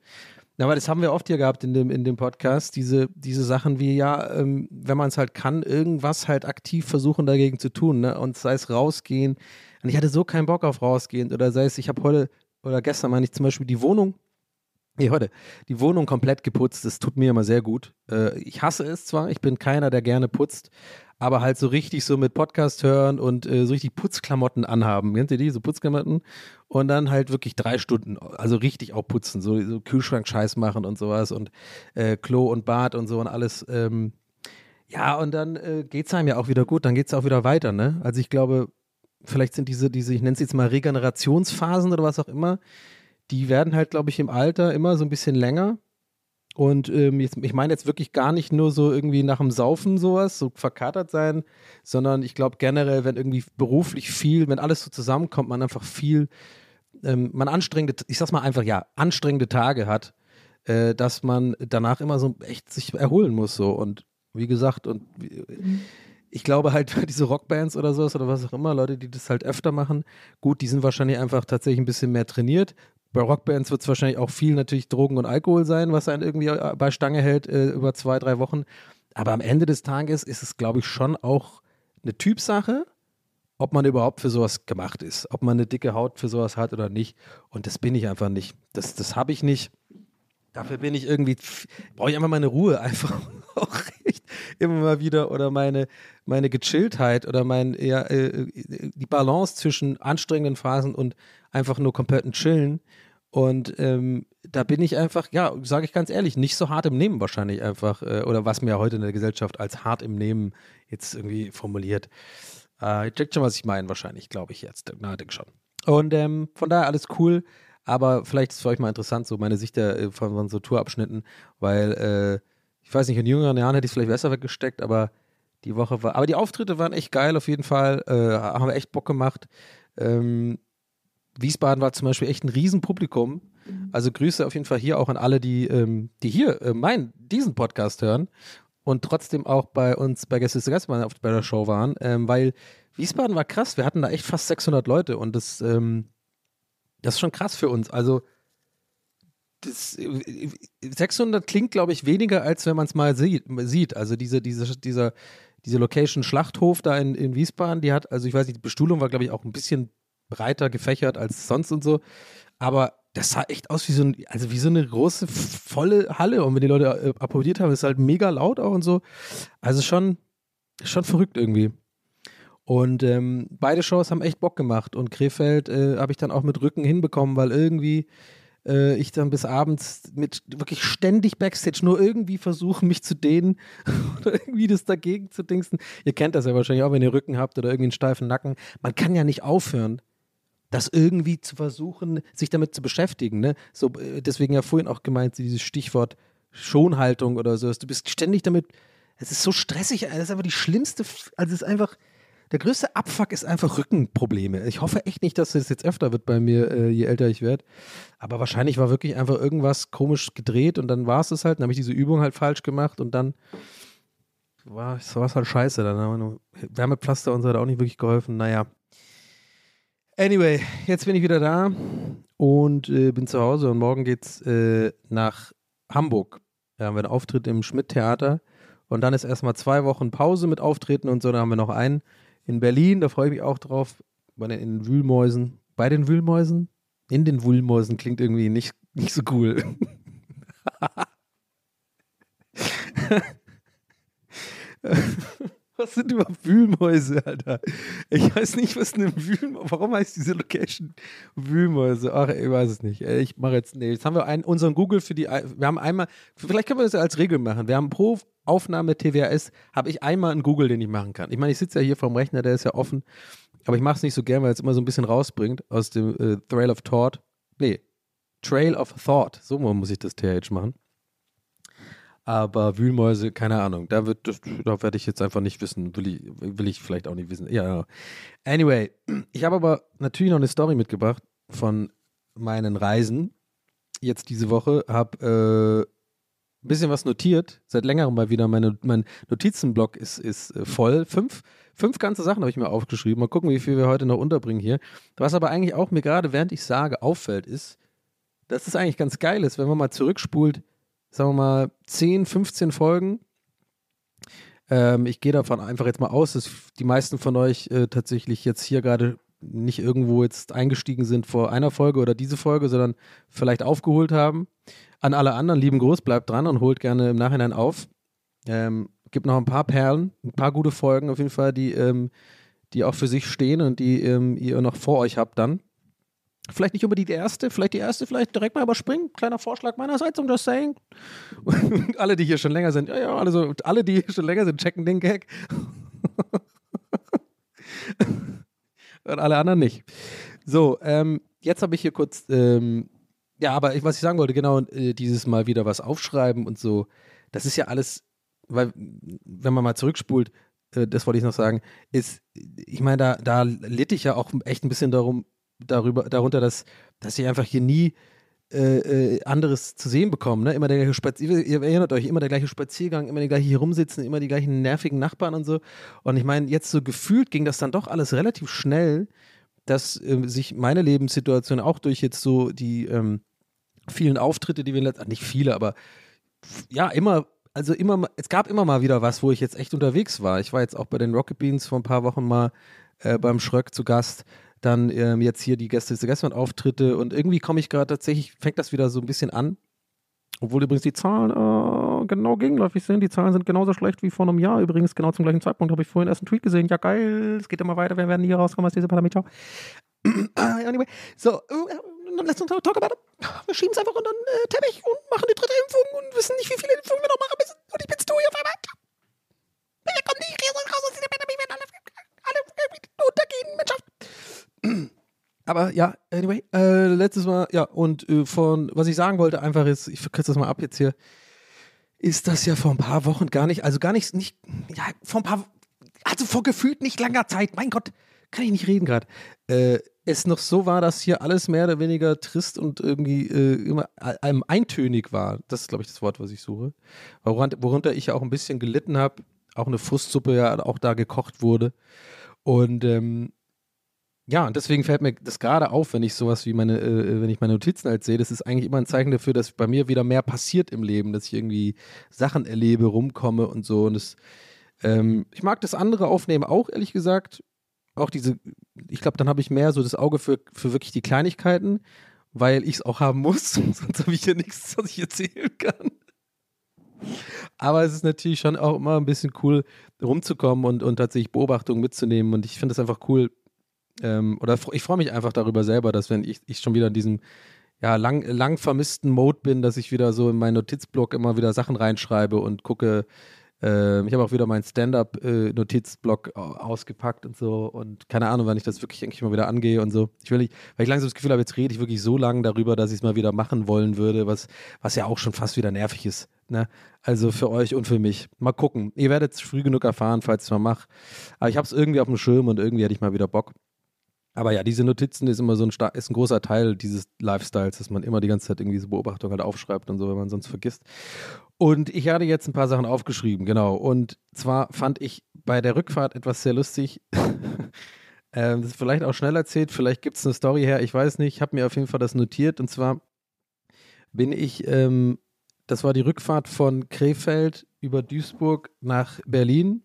Weil das haben wir oft hier gehabt in dem, in dem Podcast, diese, diese Sachen wie, ja, ähm, wenn man es halt kann, irgendwas halt aktiv versuchen dagegen zu tun, ne? Und sei es rausgehen. Und ich hatte so keinen Bock auf rausgehen. Oder sei es, ich habe heute oder gestern meine ich zum Beispiel die Wohnung Nee, heute. Die Wohnung komplett geputzt, das tut mir immer sehr gut. Äh, ich hasse es zwar, ich bin keiner, der gerne putzt, aber halt so richtig so mit Podcast hören und äh, so richtig Putzklamotten anhaben. Kennt ihr die? So Putzklamotten? Und dann halt wirklich drei Stunden, also richtig auch putzen, so, so Kühlschrank-Scheiß machen und sowas und äh, Klo und Bad und so und alles. Ähm, ja, und dann äh, geht es einem ja auch wieder gut, dann geht es auch wieder weiter, ne? Also ich glaube, vielleicht sind diese, diese, ich nenne es jetzt mal Regenerationsphasen oder was auch immer, die werden halt, glaube ich, im Alter immer so ein bisschen länger. Und ähm, jetzt, ich meine jetzt wirklich gar nicht nur so irgendwie nach dem Saufen sowas, so verkatert sein, sondern ich glaube generell, wenn irgendwie beruflich viel, wenn alles so zusammenkommt, man einfach viel, ähm, man anstrengende, ich sag's mal einfach, ja, anstrengende Tage hat, äh, dass man danach immer so echt sich erholen muss so. Und wie gesagt, und ich glaube halt, diese Rockbands oder sowas oder was auch immer, Leute, die das halt öfter machen, gut, die sind wahrscheinlich einfach tatsächlich ein bisschen mehr trainiert. Bei Rockbands wird es wahrscheinlich auch viel natürlich Drogen und Alkohol sein, was einen irgendwie äh, bei Stange hält äh, über zwei, drei Wochen. Aber am Ende des Tages ist es, glaube ich, schon auch eine Typsache, ob man überhaupt für sowas gemacht ist, ob man eine dicke Haut für sowas hat oder nicht. Und das bin ich einfach nicht. Das, das habe ich nicht. Dafür bin ich irgendwie, brauche ich einfach meine Ruhe einfach auch echt immer mal wieder oder meine, meine Gechilltheit oder mein, ja, äh, die Balance zwischen anstrengenden Phasen und einfach nur kompletten Chillen. Und ähm, da bin ich einfach, ja, sage ich ganz ehrlich, nicht so hart im Nehmen wahrscheinlich einfach, äh, oder was mir heute in der Gesellschaft als hart im Nehmen jetzt irgendwie formuliert. Äh, checkt schon, was ich meine, wahrscheinlich, glaube ich jetzt. Na, denke schon. Und ähm, von daher alles cool. Aber vielleicht ist es für euch mal interessant, so meine Sicht der, äh, von, so Tourabschnitten, weil äh, ich weiß nicht, in jüngeren Jahren hätte ich es vielleicht besser weggesteckt, aber die Woche war. Aber die Auftritte waren echt geil auf jeden Fall. Äh, haben echt Bock gemacht. Ähm, Wiesbaden war zum Beispiel echt ein Riesenpublikum. Also Grüße auf jeden Fall hier auch an alle, die, ähm, die hier äh, meinen, diesen Podcast hören und trotzdem auch bei uns bei Gäste Gast bei der Show waren, ähm, weil Wiesbaden war krass. Wir hatten da echt fast 600 Leute und das, ähm, das ist schon krass für uns. Also das, 600 klingt, glaube ich, weniger, als wenn man es mal sieht, sieht. Also diese, diese, dieser, diese Location Schlachthof da in, in Wiesbaden, die hat, also ich weiß nicht, die Bestuhlung war, glaube ich, auch ein bisschen breiter gefächert als sonst und so. Aber das sah echt aus wie so, ein, also wie so eine große, volle Halle. Und wenn die Leute äh, applaudiert haben, ist es halt mega laut auch und so. Also schon, schon verrückt irgendwie. Und ähm, beide Shows haben echt Bock gemacht. Und Krefeld äh, habe ich dann auch mit Rücken hinbekommen, weil irgendwie äh, ich dann bis abends mit wirklich ständig Backstage nur irgendwie versuchen, mich zu dehnen oder irgendwie das dagegen zu dingsen. Ihr kennt das ja wahrscheinlich auch, wenn ihr Rücken habt oder irgendwie einen steifen Nacken. Man kann ja nicht aufhören das irgendwie zu versuchen, sich damit zu beschäftigen. Ne? So, äh, deswegen ja vorhin auch gemeint, dieses Stichwort Schonhaltung oder so. Du bist ständig damit, es ist so stressig, das ist einfach die schlimmste, also es ist einfach, der größte Abfuck ist einfach Rückenprobleme. Ich hoffe echt nicht, dass das jetzt öfter wird bei mir, äh, je älter ich werde. Aber wahrscheinlich war wirklich einfach irgendwas komisch gedreht und dann war es es halt. Dann habe ich diese Übung halt falsch gemacht und dann war es halt scheiße. Dann haben wir nur Wärmepflaster und so hat auch nicht wirklich geholfen. Naja. Anyway, jetzt bin ich wieder da und äh, bin zu Hause und morgen geht's äh, nach Hamburg. Da haben wir einen Auftritt im Schmidt-Theater und dann ist erstmal zwei Wochen Pause mit Auftreten und so. Dann haben wir noch einen in Berlin, da freue ich mich auch drauf. Bei den, in den Wühlmäusen. Bei den Wühlmäusen? In den Wühlmäusen klingt irgendwie nicht, nicht so cool. Was sind überhaupt Wühlmäuse, Alter? Ich weiß nicht, was eine Wühlmäuse. Warum heißt diese Location Wühlmäuse? Ach, ich weiß es nicht. Ich mache jetzt. Nee, jetzt haben wir einen, unseren Google für die. Wir haben einmal. Vielleicht können wir das als Regel machen. Wir haben pro Aufnahme TWRS habe ich einmal einen Google, den ich machen kann. Ich meine, ich sitze ja hier vorm Rechner, der ist ja offen. Aber ich mache es nicht so gern, weil es immer so ein bisschen rausbringt aus dem äh, Trail of Thought. Nee, Trail of Thought. So muss ich das TH machen. Aber Wühlmäuse, keine Ahnung. Da, da werde ich jetzt einfach nicht wissen. Will ich, will ich vielleicht auch nicht wissen. Ja, Anyway, ich habe aber natürlich noch eine Story mitgebracht von meinen Reisen. Jetzt diese Woche habe äh, ein bisschen was notiert. Seit längerem mal wieder. Meine, mein Notizenblock ist, ist äh, voll. Fünf, fünf ganze Sachen habe ich mir aufgeschrieben. Mal gucken, wie viel wir heute noch unterbringen hier. Was aber eigentlich auch mir gerade, während ich sage, auffällt, ist, dass es eigentlich ganz geil ist, wenn man mal zurückspult sagen wir mal, 10, 15 Folgen. Ähm, ich gehe davon einfach jetzt mal aus, dass die meisten von euch äh, tatsächlich jetzt hier gerade nicht irgendwo jetzt eingestiegen sind vor einer Folge oder diese Folge, sondern vielleicht aufgeholt haben. An alle anderen, lieben Gruß, bleibt dran und holt gerne im Nachhinein auf. Ähm, gibt noch ein paar Perlen, ein paar gute Folgen auf jeden Fall, die, ähm, die auch für sich stehen und die ähm, ihr noch vor euch habt dann. Vielleicht nicht unbedingt die erste, vielleicht die erste, vielleicht direkt mal überspringen. Kleiner Vorschlag meinerseits, um das saying. Und alle, die hier schon länger sind, ja, ja, also alle, die hier schon länger sind, checken den Gag. Und alle anderen nicht. So, ähm, jetzt habe ich hier kurz ähm, ja, aber ich, was ich sagen wollte, genau, äh, dieses Mal wieder was aufschreiben und so, das ist ja alles, weil, wenn man mal zurückspult, äh, das wollte ich noch sagen, ist, ich meine, da, da litt ich ja auch echt ein bisschen darum, darüber, darunter, dass, dass ich einfach hier nie äh, äh, anderes zu sehen bekomme. Ne? Immer der gleiche Spaziergang, ihr erinnert euch, immer der gleiche Spaziergang, immer die gleiche hier rumsitzen, immer die gleichen nervigen Nachbarn und so. Und ich meine, jetzt so gefühlt ging das dann doch alles relativ schnell, dass äh, sich meine Lebenssituation auch durch jetzt so die ähm, vielen Auftritte, die wir letztendlich, nicht viele, aber ja, immer, also immer, es gab immer mal wieder was, wo ich jetzt echt unterwegs war. Ich war jetzt auch bei den Rocket Beans vor ein paar Wochen mal äh, beim Schröck zu Gast dann ähm, jetzt hier die Gäste zu Gäste Auftritte und irgendwie komme ich gerade tatsächlich, fängt das wieder so ein bisschen an. Obwohl übrigens die Zahlen äh, genau gegenläufig sind. Die Zahlen sind genauso schlecht wie vor einem Jahr. Übrigens, genau zum gleichen Zeitpunkt habe ich vorhin erst einen Tweet gesehen. Ja, geil, es geht immer weiter. Wir werden hier rauskommen aus dieser Parlament. Ciao. anyway, so, uh, let's not talk about it. Wir schieben es einfach unter den äh, Teppich und machen die dritte Impfung und wissen nicht, wie viele Impfungen wir noch machen müssen. Und ich bin's du hier auf einmal. Wir kommen nicht raus aus dieser Pandemie, werden alle, alle untergehen, Menschheit. Aber ja, anyway, äh, letztes Mal, ja, und äh, von, was ich sagen wollte, einfach ist, ich verkürze das mal ab jetzt hier, ist das ja vor ein paar Wochen gar nicht, also gar nicht, nicht, ja, vor ein paar, also vor gefühlt nicht langer Zeit, mein Gott, kann ich nicht reden gerade, äh, es noch so war, dass hier alles mehr oder weniger trist und irgendwie äh, immer einem eintönig war. Das ist, glaube ich, das Wort, was ich suche. Worunter, ich auch ein bisschen gelitten habe, auch eine Frustsuppe ja auch da gekocht wurde. Und ähm, ja, und deswegen fällt mir das gerade auf, wenn ich sowas wie meine, äh, wenn ich meine Notizen halt sehe, das ist eigentlich immer ein Zeichen dafür, dass bei mir wieder mehr passiert im Leben, dass ich irgendwie Sachen erlebe, rumkomme und so. Und das, ähm, ich mag das andere Aufnehmen auch, ehrlich gesagt. Auch diese, ich glaube, dann habe ich mehr so das Auge für, für wirklich die Kleinigkeiten, weil ich es auch haben muss, sonst habe ich hier nichts, was ich erzählen kann. Aber es ist natürlich schon auch immer ein bisschen cool, rumzukommen und, und tatsächlich Beobachtungen mitzunehmen. Und ich finde es einfach cool, ähm, oder ich freue mich einfach darüber selber, dass wenn ich, ich schon wieder in diesem ja, lang, lang vermissten Mode bin, dass ich wieder so in meinen Notizblock immer wieder Sachen reinschreibe und gucke. Äh, ich habe auch wieder meinen Stand-up-Notizblock äh, ausgepackt und so und keine Ahnung, wann ich das wirklich eigentlich mal wieder angehe und so. Ich will nicht, weil ich langsam das Gefühl habe, jetzt rede ich wirklich so lange darüber, dass ich es mal wieder machen wollen würde, was, was ja auch schon fast wieder nervig ist. Ne? Also für euch und für mich. Mal gucken. Ihr werdet es früh genug erfahren, falls ich es mal mache. Aber ich habe es irgendwie auf dem Schirm und irgendwie hätte ich mal wieder Bock. Aber ja, diese Notizen ist immer so ein, ist ein großer Teil dieses Lifestyles, dass man immer die ganze Zeit irgendwie so Beobachtungen halt aufschreibt und so, wenn man sonst vergisst. Und ich hatte jetzt ein paar Sachen aufgeschrieben, genau. Und zwar fand ich bei der Rückfahrt etwas sehr lustig. ähm, das ist vielleicht auch schnell erzählt, vielleicht gibt es eine Story her, ich weiß nicht. Ich habe mir auf jeden Fall das notiert. Und zwar bin ich, ähm, das war die Rückfahrt von Krefeld über Duisburg nach Berlin.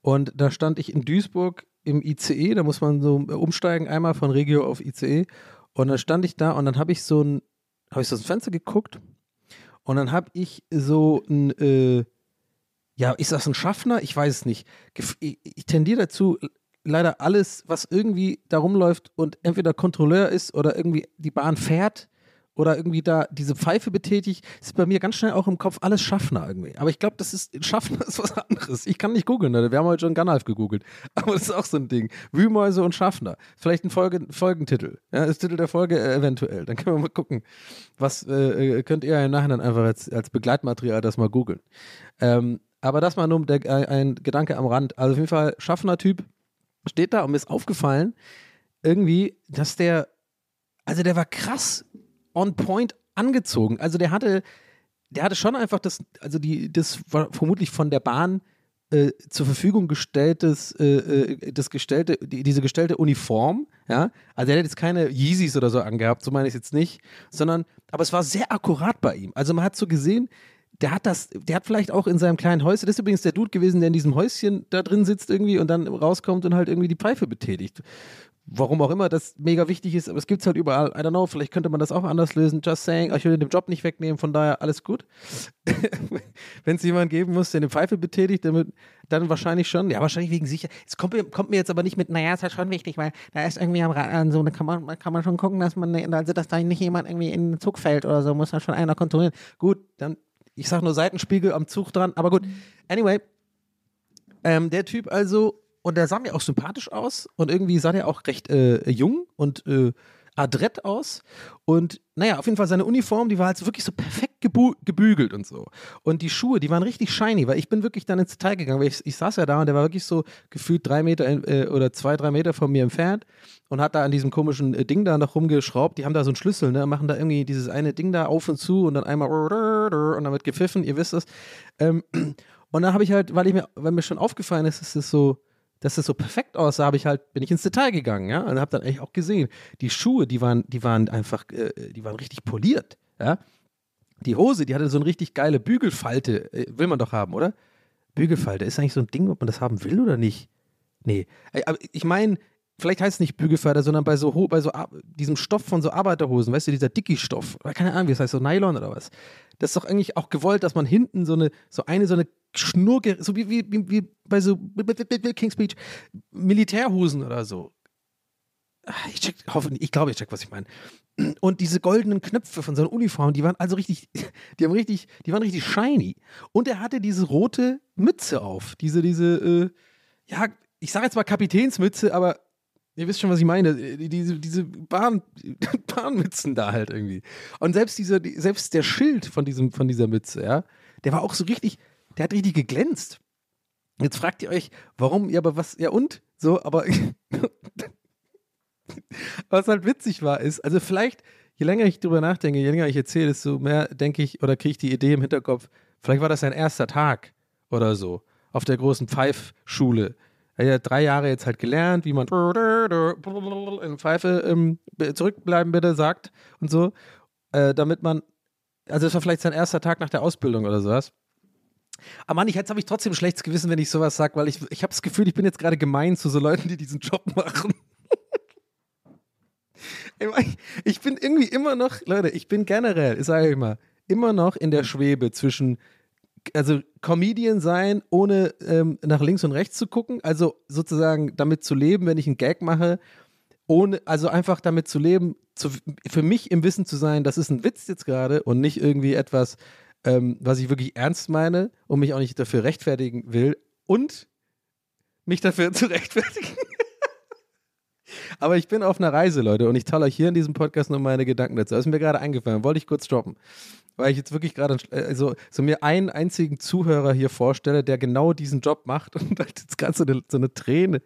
Und da stand ich in Duisburg im ICE, da muss man so umsteigen, einmal von Regio auf ICE. Und dann stand ich da und dann habe ich so ein, habe ich so ins Fenster geguckt und dann habe ich so ein, äh, ja, ist das ein Schaffner? Ich weiß es nicht. Ich, ich tendiere dazu, leider alles, was irgendwie da rumläuft und entweder Kontrolleur ist oder irgendwie die Bahn fährt, oder irgendwie da diese Pfeife betätigt, ist bei mir ganz schnell auch im Kopf alles Schaffner irgendwie. Aber ich glaube, das ist, Schaffner ist was anderes. Ich kann nicht googeln, ne? wir haben heute schon Gunhalf gegoogelt. Aber das ist auch so ein Ding. Wühlmäuse und Schaffner. Vielleicht ein Folge, Folgentitel. Ja, das Titel der Folge äh, eventuell. Dann können wir mal gucken. Was äh, äh könnt ihr im Nachhinein einfach als, als Begleitmaterial das mal googeln. Ähm, aber das mal nur der, äh, ein Gedanke am Rand. Also auf jeden Fall Schaffner-Typ steht da und mir ist aufgefallen, irgendwie, dass der, also der war krass on point angezogen. Also der hatte, der hatte schon einfach das, also die, das war vermutlich von der Bahn äh, zur Verfügung gestelltes, äh, äh, das gestellte, die, diese gestellte Uniform, ja. Also er hat jetzt keine Yeezys oder so angehabt, so meine ich es jetzt nicht, sondern, aber es war sehr akkurat bei ihm. Also man hat so gesehen, der hat das, der hat vielleicht auch in seinem kleinen Häuschen, das ist übrigens der Dude gewesen, der in diesem Häuschen da drin sitzt irgendwie und dann rauskommt und halt irgendwie die Pfeife betätigt warum auch immer das mega wichtig ist, aber es gibt es halt überall. I don't know, vielleicht könnte man das auch anders lösen. Just saying, ich will den Job nicht wegnehmen, von daher alles gut. Wenn es jemanden geben muss, der eine Pfeife betätigt, damit, dann wahrscheinlich schon. Ja, wahrscheinlich wegen sicher. Es kommt, kommt, mir jetzt aber nicht mit, naja, ist halt schon wichtig, weil da ist irgendwie am Rad, so, da kann man, kann man schon gucken, dass man, also dass da nicht jemand irgendwie in den Zug fällt oder so, muss da schon einer kontrollieren. Gut, dann, ich sag nur Seitenspiegel am Zug dran, aber gut. Anyway, ähm, der Typ also und der sah mir auch sympathisch aus und irgendwie sah der auch recht äh, jung und äh, adrett aus und naja, auf jeden Fall seine Uniform, die war halt so wirklich so perfekt gebü gebügelt und so. Und die Schuhe, die waren richtig shiny, weil ich bin wirklich dann ins Detail gegangen, weil ich, ich saß ja da und der war wirklich so gefühlt drei Meter äh, oder zwei, drei Meter von mir entfernt und hat da an diesem komischen äh, Ding da noch rumgeschraubt. Die haben da so einen Schlüssel, ne, machen da irgendwie dieses eine Ding da auf und zu und dann einmal und dann wird gepfiffen, ihr wisst es. Ähm, und dann habe ich halt, weil ich mir, weil mir schon aufgefallen ist, ist es so, dass das so perfekt aussah, habe ich halt, bin ich ins Detail gegangen, ja, und habe dann echt auch gesehen, die Schuhe, die waren, die waren einfach, äh, die waren richtig poliert, ja. Die Hose, die hatte so eine richtig geile Bügelfalte, äh, will man doch haben, oder? Bügelfalte, ist eigentlich so ein Ding, ob man das haben will oder nicht? Nee, aber ich meine, vielleicht heißt es nicht Bügelfalte, sondern bei so, bei so diesem Stoff von so Arbeiterhosen, weißt du, dieser Dickie-Stoff, keine Ahnung, wie es heißt, so Nylon oder was. Das ist doch eigentlich auch gewollt, dass man hinten so eine, so eine, so eine Schnur, so wie, wie, wie bei so King's Speech, Militärhosen oder so. Ah, ich check, hoffentlich, ich glaube, ich check, was ich meine. Und diese goldenen Knöpfe von seiner Uniform, die waren also richtig, die haben richtig, die waren richtig shiny. Und er hatte diese rote Mütze auf. Diese, diese, äh, ja, ich sage jetzt mal Kapitänsmütze, aber ihr wisst schon, was ich meine. Diese, diese Bahn, Bahnmützen da halt irgendwie. Und selbst dieser, selbst der Schild von diesem, von dieser Mütze, ja, der war auch so richtig, der hat richtig geglänzt. Jetzt fragt ihr euch, warum, ja, aber was, ja und? So, aber was halt witzig war, ist, also vielleicht, je länger ich drüber nachdenke, je länger ich erzähle, desto mehr denke ich oder kriege ich die Idee im Hinterkopf, vielleicht war das sein erster Tag oder so auf der großen Pfeifschule. Er hat drei Jahre jetzt halt gelernt, wie man in Pfeife ähm, zurückbleiben bitte sagt und so, äh, damit man, also es war vielleicht sein erster Tag nach der Ausbildung oder sowas. Aber Mann, ich, jetzt habe ich trotzdem schlechtes Gewissen, wenn ich sowas sage, weil ich, ich habe das Gefühl, ich bin jetzt gerade gemein zu so Leuten, die diesen Job machen. ich bin irgendwie immer noch, Leute, ich bin generell, ich sage immer, immer noch in der Schwebe zwischen, also Comedian sein, ohne ähm, nach links und rechts zu gucken, also sozusagen damit zu leben, wenn ich einen Gag mache, ohne, also einfach damit zu leben, zu, für mich im Wissen zu sein, das ist ein Witz jetzt gerade und nicht irgendwie etwas, ähm, was ich wirklich ernst meine und mich auch nicht dafür rechtfertigen will und mich dafür zu rechtfertigen. Aber ich bin auf einer Reise, Leute, und ich teile euch hier in diesem Podcast nur meine Gedanken dazu. Das ist mir gerade eingefallen, wollte ich kurz droppen. Weil ich jetzt wirklich gerade also, so mir einen einzigen Zuhörer hier vorstelle, der genau diesen Job macht und halt jetzt gerade so eine, so eine Träne,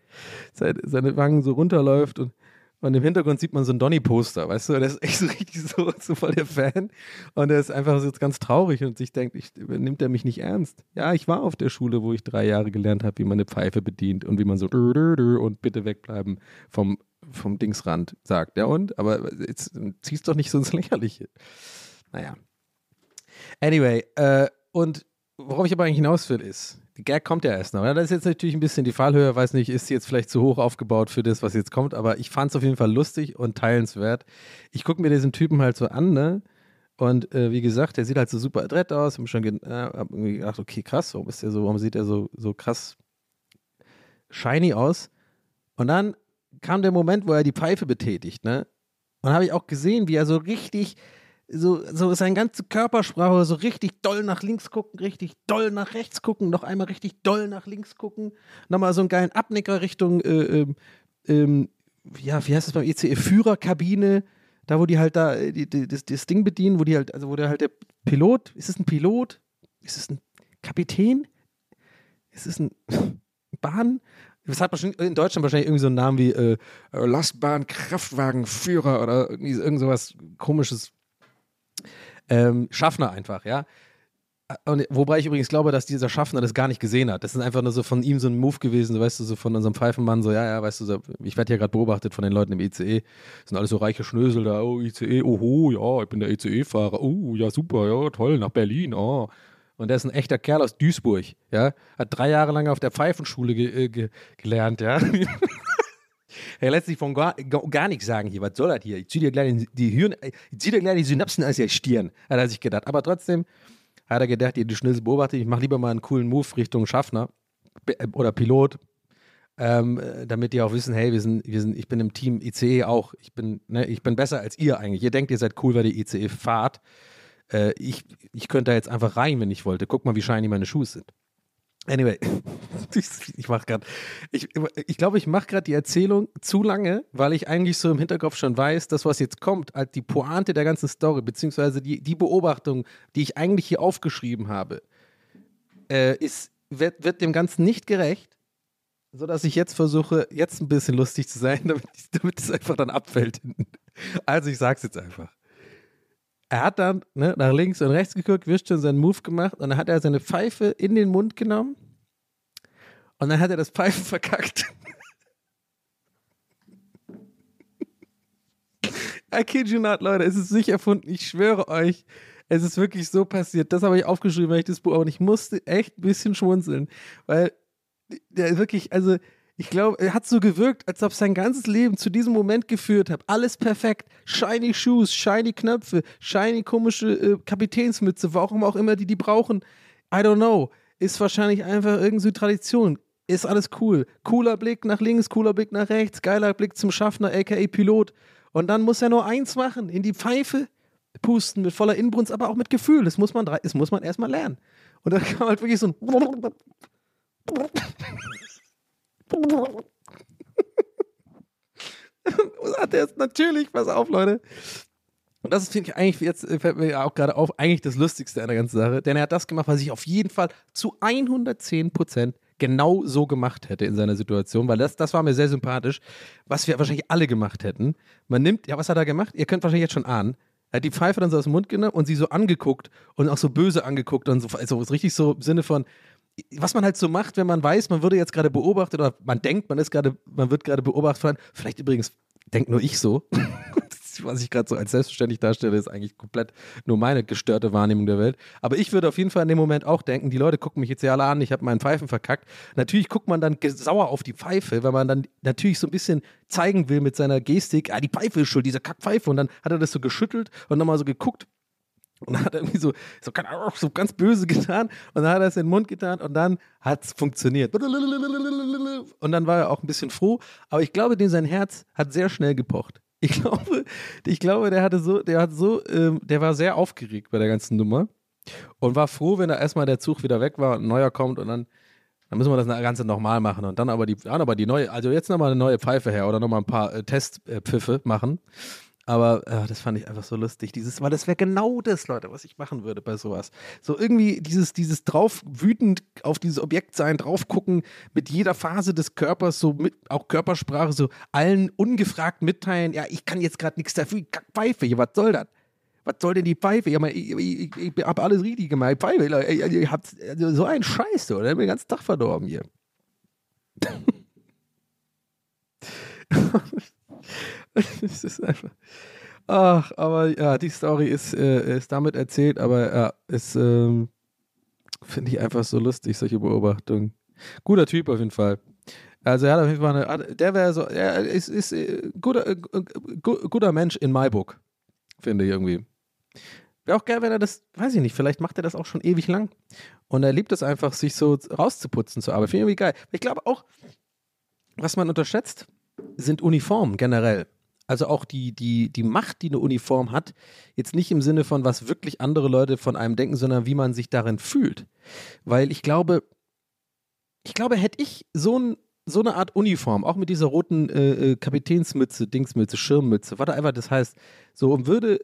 seine, seine Wangen so runterläuft und und im Hintergrund sieht man so ein Donny-Poster, weißt du? Der ist echt so richtig so, so voll der Fan. Und er ist einfach so ganz traurig und sich denkt, ich, nimmt er mich nicht ernst? Ja, ich war auf der Schule, wo ich drei Jahre gelernt habe, wie man eine Pfeife bedient und wie man so und bitte wegbleiben vom, vom Dingsrand sagt. Ja, und? Aber jetzt ziehst doch nicht so ins Lächerliche. Naja. Anyway, äh, und worauf ich aber eigentlich hinaus will, ist, Gag kommt ja erst noch. Das ist jetzt natürlich ein bisschen die Fallhöhe, weiß nicht, ist jetzt vielleicht zu hoch aufgebaut für das, was jetzt kommt, aber ich fand es auf jeden Fall lustig und teilenswert. Ich gucke mir diesen Typen halt so an, ne? Und äh, wie gesagt, der sieht halt so super adrett aus. Hab schon ge äh, hab irgendwie gedacht, okay, krass, warum ist der so, warum sieht er so, so krass shiny aus? Und dann kam der Moment, wo er die Pfeife betätigt, ne? Und habe ich auch gesehen, wie er so richtig so, so seine ganze Körpersprache, so richtig doll nach links gucken, richtig doll nach rechts gucken, noch einmal richtig doll nach links gucken, nochmal so einen geilen Abnicker Richtung, äh, ähm, ähm, ja, wie heißt das beim ECE, Führerkabine, da wo die halt da äh, die, die, das, das Ding bedienen, wo die halt, also wo der halt der Pilot, ist es ein Pilot? Ist es ein Kapitän? Ist es ein Bahn? Das hat in Deutschland wahrscheinlich irgendwie so einen Namen wie äh, Lastbahn, Kraftwagenführer oder irgendwie irgend sowas komisches ähm, Schaffner einfach, ja. Und, wobei ich übrigens glaube, dass dieser Schaffner das gar nicht gesehen hat. Das ist einfach nur so von ihm so ein Move gewesen, so, weißt du, so von unserem Pfeifenmann, so, ja, ja, weißt du, so, ich werde hier gerade beobachtet von den Leuten im ICE. Das sind alles so reiche Schnösel da, oh, ICE, oho, ja, ich bin der ICE-Fahrer, oh, ja, super, ja, toll, nach Berlin, oh. Und der ist ein echter Kerl aus Duisburg, ja. Hat drei Jahre lang auf der Pfeifenschule ge äh, ge gelernt, ja. Er lässt sich von gar, gar nichts sagen hier. Was soll das hier? Ich ziehe dir gleich die, Hirn, ich zieh dir gleich die Synapsen aus der Stirn, hat er sich gedacht. Aber trotzdem hat er gedacht, die Schnitzel beobachtet, ich mache lieber mal einen coolen Move Richtung Schaffner äh, oder Pilot, ähm, damit die auch wissen, hey, wir sind, wir sind, ich bin im Team ICE auch. Ich bin, ne, ich bin besser als ihr eigentlich. Ihr denkt, ihr seid cool, weil ihr ICE fahrt. Äh, ich, ich könnte da jetzt einfach rein, wenn ich wollte. Guck mal, wie shiny meine Schuhe sind. Anyway, ich, mache gerade, ich, ich glaube, ich mache gerade die Erzählung zu lange, weil ich eigentlich so im Hinterkopf schon weiß, dass was jetzt kommt, als die Pointe der ganzen Story, beziehungsweise die, die Beobachtung, die ich eigentlich hier aufgeschrieben habe, äh, ist, wird, wird dem Ganzen nicht gerecht, sodass ich jetzt versuche, jetzt ein bisschen lustig zu sein, damit, damit es einfach dann abfällt. Also ich sag's jetzt einfach. Er hat dann ne, nach links und rechts geguckt, wischt schon seinen Move gemacht und dann hat er seine Pfeife in den Mund genommen und dann hat er das Pfeifen verkackt. I kid you not, Leute, es ist nicht erfunden, ich schwöre euch. Es ist wirklich so passiert. Das habe ich aufgeschrieben, weil ich das Buch, und ich musste echt ein bisschen schmunzeln, weil der wirklich, also ich glaube, er hat so gewirkt, als ob sein ganzes Leben zu diesem Moment geführt hat. Alles perfekt. Shiny Shoes, shiny Knöpfe, shiny komische äh, Kapitänsmütze, warum auch immer die die brauchen. I don't know. Ist wahrscheinlich einfach irgendwie Tradition. Ist alles cool. Cooler Blick nach links, cooler Blick nach rechts, geiler Blick zum Schaffner, aka Pilot. Und dann muss er nur eins machen, in die Pfeife pusten mit voller Inbrunst, aber auch mit Gefühl. Das muss man, das muss man erstmal lernen. Und dann kam halt wirklich so ein sagt er jetzt natürlich, pass auf, Leute. Und das finde ich eigentlich jetzt, fällt mir auch gerade auf, eigentlich das Lustigste an der ganzen Sache. Denn er hat das gemacht, was ich auf jeden Fall zu 110 Prozent genau so gemacht hätte in seiner Situation, weil das, das war mir sehr sympathisch, was wir wahrscheinlich alle gemacht hätten. Man nimmt, ja, was hat er gemacht? Ihr könnt wahrscheinlich jetzt schon ahnen. Er hat die Pfeife dann so aus dem Mund genommen und sie so angeguckt und auch so böse angeguckt und so, also richtig so im Sinne von, was man halt so macht, wenn man weiß, man würde jetzt gerade beobachtet oder man denkt, man ist gerade, man wird gerade beobachtet. Vielleicht übrigens denkt nur ich so. was ich gerade so als selbstverständlich darstelle, ist eigentlich komplett nur meine gestörte Wahrnehmung der Welt. Aber ich würde auf jeden Fall in dem Moment auch denken, die Leute gucken mich jetzt ja alle an, ich habe meinen Pfeifen verkackt. Natürlich guckt man dann sauer auf die Pfeife, weil man dann natürlich so ein bisschen zeigen will mit seiner Gestik, ah, die Pfeife ist schuld, diese Kackpfeife. Und dann hat er das so geschüttelt und nochmal so geguckt und dann hat er irgendwie so, so, so ganz böse getan und dann hat er es in den Mund getan und dann hat es funktioniert. Und dann war er auch ein bisschen froh, aber ich glaube, dem sein Herz hat sehr schnell gepocht. Ich glaube, ich glaube, der hatte so, der hat so, ähm, der war sehr aufgeregt bei der ganzen Nummer und war froh, wenn da erstmal der Zug wieder weg war und ein neuer kommt und dann, dann müssen wir das Ganze nochmal machen und dann aber die, dann aber die neue, also jetzt nochmal eine neue Pfeife her oder nochmal ein paar äh, Testpfiffe machen. Aber äh, das fand ich einfach so lustig. Dieses, weil das wäre genau das, Leute, was ich machen würde bei sowas. So irgendwie dieses, dieses drauf wütend auf dieses Objekt sein, drauf gucken, mit jeder Phase des Körpers, so mit auch Körpersprache, so allen ungefragt mitteilen, ja, ich kann jetzt gerade nichts dafür, Pfeife, hier, was soll das? Was soll denn die Pfeife? Ja, ich, ich, ich, ich habe alles richtig gemacht. Pfeife, ihr, ihr habt also so einen Scheiß, oder? Der hat mir den ganzen Tag verdorben hier. es ist einfach. Ach, aber ja, die Story ist, äh, ist damit erzählt, aber ja, ist, ähm, finde ich einfach so lustig, solche Beobachtungen. Guter Typ auf jeden Fall. Also er hat auf jeden Fall eine, der wäre so, er ist, ist äh, guter, äh, guter Mensch in my book, finde ich irgendwie. Wäre auch geil, wenn er das, weiß ich nicht, vielleicht macht er das auch schon ewig lang. Und er liebt es einfach, sich so rauszuputzen zur Arbeit. Finde ich irgendwie geil. Ich glaube auch, was man unterschätzt, sind Uniformen generell. Also auch die, die, die Macht, die eine Uniform hat, jetzt nicht im Sinne von, was wirklich andere Leute von einem denken, sondern wie man sich darin fühlt. Weil ich glaube, ich glaube, hätte ich so, ein, so eine Art Uniform, auch mit dieser roten äh, äh Kapitänsmütze, Dingsmütze, Schirmmütze, was einfach das heißt, so und würde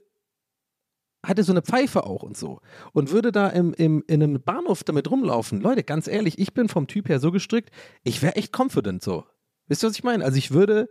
hatte so eine Pfeife auch und so und würde da im, im, in einem Bahnhof damit rumlaufen. Leute, ganz ehrlich, ich bin vom Typ her so gestrickt, ich wäre echt confident so. Wisst ihr, was ich meine? Also ich würde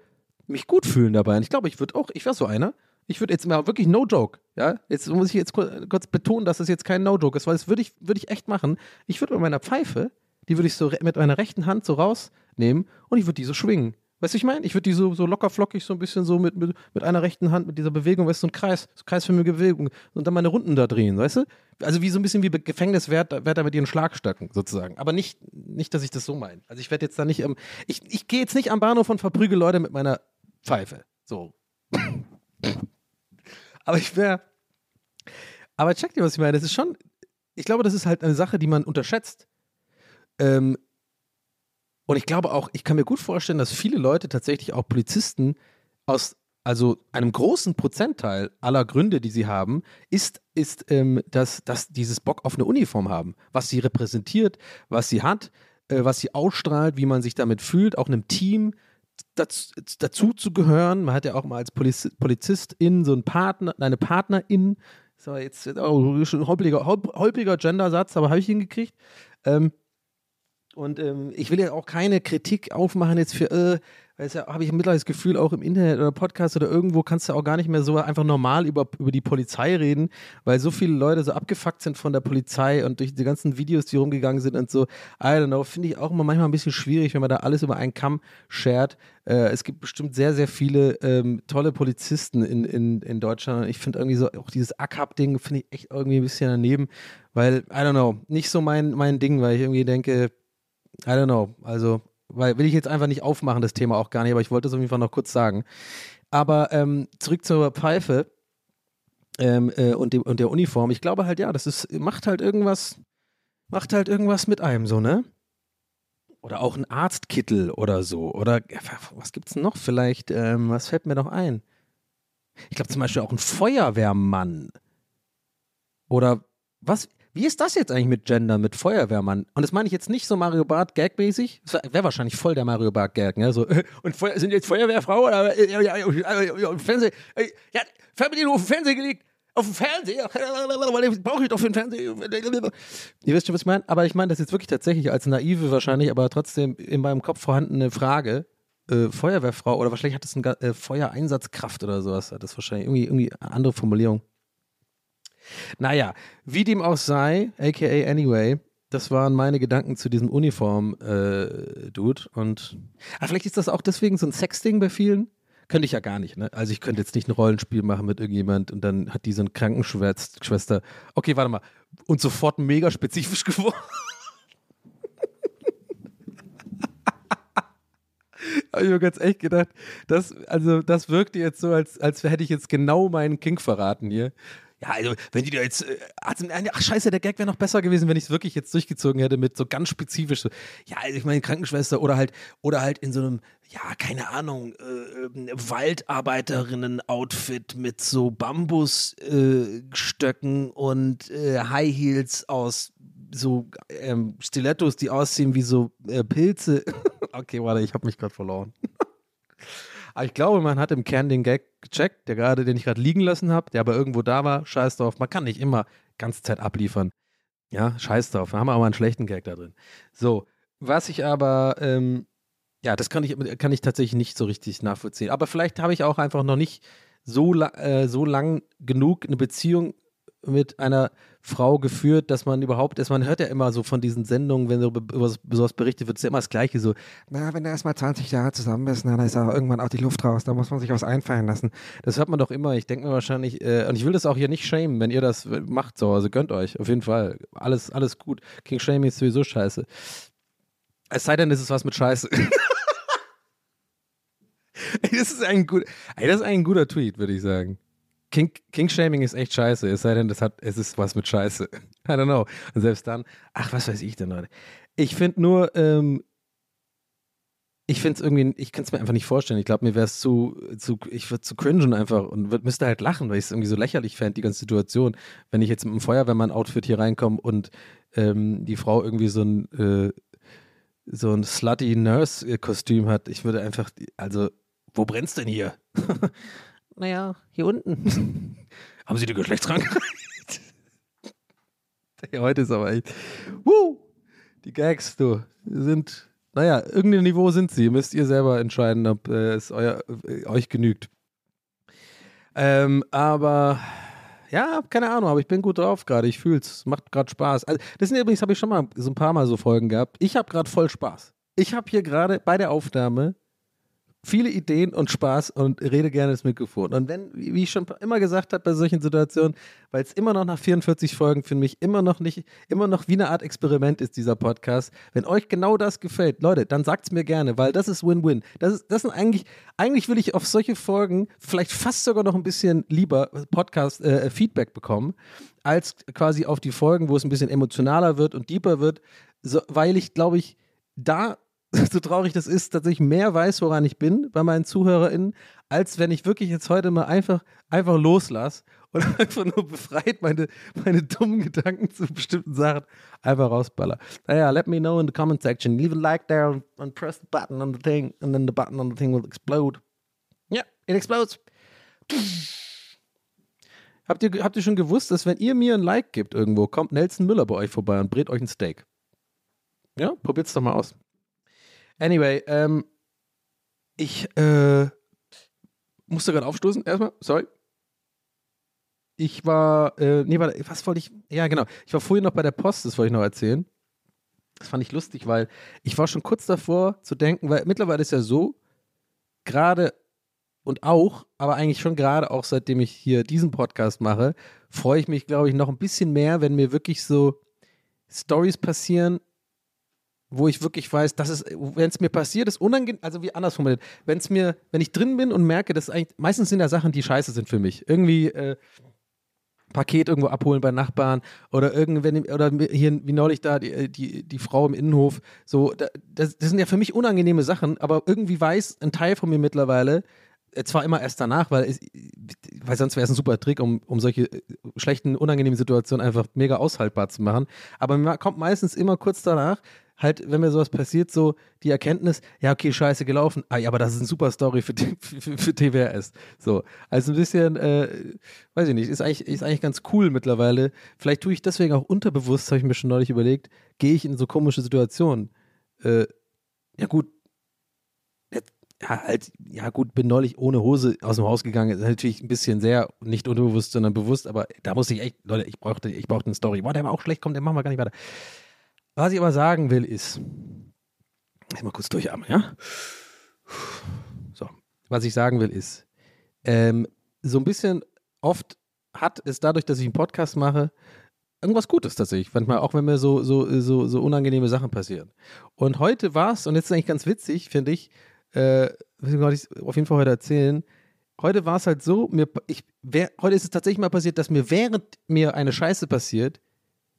mich gut fühlen dabei. Und ich glaube, ich würde auch, ich wäre so einer. Ich würde jetzt mal wirklich no joke, ja. Jetzt muss ich jetzt kurz betonen, dass es das jetzt kein no joke ist, weil das würde ich, würd ich echt machen. Ich würde mit meiner Pfeife, die würde ich so mit meiner rechten Hand so rausnehmen und ich würde die so schwingen. Weißt du, ich meine? Ich würde die so, so locker flockig so ein bisschen so mit, mit, mit einer rechten Hand, mit dieser Bewegung, weißt du, so ein Kreis, so kreisförmige Bewegung und dann meine Runden da drehen, weißt du? Also wie so ein bisschen wie Gefängniswärter mit ihren Schlagstöcken sozusagen. Aber nicht, nicht, dass ich das so meine. Also ich werde jetzt da nicht, ähm, ich, ich gehe jetzt nicht am Bahnhof und verprügel Leute mit meiner Pfeife. So. aber ich wäre, aber check dir, was ich meine. Das ist schon, ich glaube, das ist halt eine Sache, die man unterschätzt. Ähm, und ich glaube auch, ich kann mir gut vorstellen, dass viele Leute tatsächlich auch Polizisten aus also einem großen Prozentteil aller Gründe, die sie haben, ist, ist ähm, dass, dass dieses Bock auf eine Uniform haben, was sie repräsentiert, was sie hat, äh, was sie ausstrahlt, wie man sich damit fühlt, auch einem Team dazu, dazu zu gehören. Man hat ja auch mal als Poliz Polizistin so einen Partner, eine Partnerin. So, jetzt oh, schon ein holpriger, holpriger Gendersatz, aber habe ich hingekriegt. Ähm, und ähm, ich will ja auch keine Kritik aufmachen jetzt für, äh, es ja habe ich mittlerweile das Gefühl, auch im Internet oder Podcast oder irgendwo kannst du auch gar nicht mehr so einfach normal über, über die Polizei reden, weil so viele Leute so abgefuckt sind von der Polizei und durch die ganzen Videos, die rumgegangen sind und so. I don't know, finde ich auch immer manchmal ein bisschen schwierig, wenn man da alles über einen Kamm shared. Äh, es gibt bestimmt sehr, sehr viele ähm, tolle Polizisten in, in, in Deutschland. Ich finde irgendwie so, auch dieses ACAP-Ding finde ich echt irgendwie ein bisschen daneben, weil, I don't know, nicht so mein, mein Ding, weil ich irgendwie denke, I don't know. Also, weil will ich jetzt einfach nicht aufmachen, das Thema auch gar nicht, aber ich wollte es auf jeden Fall noch kurz sagen. Aber ähm, zurück zur Pfeife ähm, äh, und, dem, und der Uniform. Ich glaube halt, ja, das ist, macht halt irgendwas, macht halt irgendwas mit einem so, ne? Oder auch ein Arztkittel oder so. Oder was gibt's noch? Vielleicht, ähm, was fällt mir noch ein? Ich glaube zum Beispiel auch ein Feuerwehrmann. Oder was? Wie ist das jetzt eigentlich mit Gender, mit Feuerwehrmann? Und das meine ich jetzt nicht so Mario Bart Gag-mäßig. Wäre wahrscheinlich voll der Mario Bart Gag, ne? So, und Feuer, sind jetzt Feuerwehrfrau oder ja, ja, ja, Fernseh, ja, Fernbedienung auf den Fernseher gelegt. Auf dem Fernseher. Brauche ich doch für den Fernseher. Ihr wisst schon, was ich meine? Aber ich meine das jetzt wirklich tatsächlich als naive wahrscheinlich, aber trotzdem in meinem Kopf vorhandene Frage. Äh, Feuerwehrfrau oder wahrscheinlich hat das eine äh, Feuereinsatzkraft oder sowas. Hat das wahrscheinlich irgendwie, irgendwie andere Formulierung. Naja, wie dem auch sei, aka Anyway, das waren meine Gedanken zu diesem Uniform-Dude. Äh, und ah, vielleicht ist das auch deswegen so ein Sexding bei vielen. Könnte ich ja gar nicht, ne? Also ich könnte jetzt nicht ein Rollenspiel machen mit irgendjemand und dann hat die so eine Krankenschwester. Okay, warte mal. Und sofort mega spezifisch geworden. Habe ich mir ganz echt gedacht, das, also das wirkte jetzt so, als, als hätte ich jetzt genau meinen King verraten hier. Ja, also wenn die da jetzt, äh, ach scheiße, der Gag wäre noch besser gewesen, wenn ich es wirklich jetzt durchgezogen hätte mit so ganz spezifisch, ja, also ich meine Krankenschwester oder halt, oder halt in so einem, ja, keine Ahnung, äh, ähm, Waldarbeiterinnen-Outfit mit so Bambusstöcken äh, und High Heels aus so ähm, Stilettos, die aussehen wie so äh, Pilze. okay, warte, ich habe mich gerade verloren. Aber ich glaube, man hat im Kern den Gag gecheckt, der gerade, den ich gerade liegen lassen habe, der aber irgendwo da war. Scheiß drauf. Man kann nicht immer ganze Zeit abliefern. Ja, scheiß drauf. Wir haben aber einen schlechten Gag da drin. So, was ich aber, ähm, ja, das kann ich, kann ich tatsächlich nicht so richtig nachvollziehen. Aber vielleicht habe ich auch einfach noch nicht so, äh, so lang genug eine Beziehung mit einer Frau geführt, dass man überhaupt, dass man hört ja immer so von diesen Sendungen, wenn so über sowas berichtet wird, ist ja immer das Gleiche so, na, wenn du erst mal 20 Jahre zusammen bist, na, dann ist auch irgendwann auch die Luft raus, da muss man sich was einfallen lassen. Das hört man doch immer. Ich denke mir wahrscheinlich, äh, und ich will das auch hier nicht shamen, wenn ihr das macht so, also gönnt euch, auf jeden Fall. Alles, alles gut. King Shaming ist sowieso scheiße. Es sei denn, es ist was mit Scheiße. ey, das ist ein gut, ey, das ist ein guter Tweet, würde ich sagen. King, King-Shaming ist echt scheiße, es sei denn, das hat, es ist was mit Scheiße. I don't know. Und selbst dann, ach, was weiß ich denn, Leute. Ich finde nur, ähm, ich finde es irgendwie, ich kann es mir einfach nicht vorstellen. Ich glaube, mir wäre es zu, zu, ich würde zu cringen einfach und würd, müsste halt lachen, weil ich es irgendwie so lächerlich fände, die ganze Situation. Wenn ich jetzt mit einem Feuerwehrmann-Outfit hier reinkomme und ähm, die Frau irgendwie so ein, äh, so ein slutty Nurse-Kostüm hat, ich würde einfach, also, wo brennt's denn hier? naja, hier unten. Haben Sie die Geschlechtskrankheit? ja, heute ist aber echt. Woo! Die Gags, du, sind, naja, irgendein Niveau sind sie. Müsst ihr selber entscheiden, ob äh, es euer, äh, euch genügt. Ähm, aber ja, keine Ahnung, aber ich bin gut drauf gerade. Ich fühle es. Macht gerade Spaß. Also, das sind übrigens, habe ich schon mal so ein paar Mal so Folgen gehabt. Ich habe gerade voll Spaß. Ich habe hier gerade bei der Aufnahme viele Ideen und Spaß und rede gerne das Mikrofon. Und wenn, wie ich schon immer gesagt habe bei solchen Situationen, weil es immer noch nach 44 Folgen für mich immer noch nicht, immer noch wie eine Art Experiment ist, dieser Podcast. Wenn euch genau das gefällt, Leute, dann sagt es mir gerne, weil das ist Win-Win. Das, ist, das sind eigentlich, eigentlich will ich auf solche Folgen vielleicht fast sogar noch ein bisschen lieber Podcast-Feedback äh, bekommen, als quasi auf die Folgen, wo es ein bisschen emotionaler wird und deeper wird, so, weil ich, glaube ich, da so traurig das ist, tatsächlich mehr weiß, woran ich bin bei meinen ZuhörerInnen, als wenn ich wirklich jetzt heute mal einfach, einfach loslasse und einfach nur befreit meine, meine dummen Gedanken zu bestimmten Sachen einfach rausballer. Naja, let me know in the comment section. Leave a like there and press the button on the thing and then the button on the thing will explode. Yeah, it explodes. Habt ihr, habt ihr schon gewusst, dass wenn ihr mir ein Like gibt irgendwo, kommt Nelson Müller bei euch vorbei und brät euch ein Steak? Ja, probiert's doch mal aus. Anyway, ähm, ich äh, musste gerade aufstoßen, erstmal, sorry. Ich war, äh, nee, warte, was wollte ich, ja genau, ich war vorhin noch bei der Post, das wollte ich noch erzählen. Das fand ich lustig, weil ich war schon kurz davor zu denken, weil mittlerweile ist ja so, gerade und auch, aber eigentlich schon gerade auch seitdem ich hier diesen Podcast mache, freue ich mich, glaube ich, noch ein bisschen mehr, wenn mir wirklich so Stories passieren, wo ich wirklich weiß, dass es, wenn es mir passiert, ist unangenehm, also wie anders formuliert, wenn es mir, wenn ich drin bin und merke, dass eigentlich, meistens sind da Sachen, die scheiße sind für mich. Irgendwie, äh, Paket irgendwo abholen bei Nachbarn oder irgendwann oder hier wie neulich da die, die, die Frau im Innenhof so das, das sind ja für mich unangenehme Sachen aber irgendwie weiß ein Teil von mir mittlerweile äh, zwar immer erst danach, weil, weil sonst wäre es ein super Trick, um, um solche äh, schlechten, unangenehmen Situationen einfach mega aushaltbar zu machen. Aber mir kommt meistens immer kurz danach, halt, wenn mir sowas passiert, so die Erkenntnis, ja, okay, scheiße gelaufen, ah, aber das ist eine super Story für, für, für TWRS. So, also ein bisschen, äh, weiß ich nicht, ist eigentlich, ist eigentlich ganz cool mittlerweile. Vielleicht tue ich deswegen auch unterbewusst, habe ich mir schon neulich überlegt, gehe ich in so komische Situationen. Äh, ja, gut, ja, halt, ja gut, bin neulich ohne Hose aus dem Haus gegangen. Ist natürlich ein bisschen sehr, nicht unterbewusst, sondern bewusst, aber da musste ich echt, Leute, ich brauchte, ich brauchte eine Story. Boah, der war auch schlecht, kommt, der machen wir gar nicht weiter. Was ich aber sagen will, ist, mal kurz durchatmen, ja? So, was ich sagen will, ist, ähm, so ein bisschen oft hat es dadurch, dass ich einen Podcast mache, irgendwas Gutes tatsächlich. Manchmal auch, wenn mir so, so, so, so unangenehme Sachen passieren. Und heute war es, und jetzt ist eigentlich ganz witzig, finde ich, äh, ich auf jeden Fall heute erzählen. Heute war es halt so, mir, ich, wer, heute ist es tatsächlich mal passiert, dass mir während mir eine Scheiße passiert,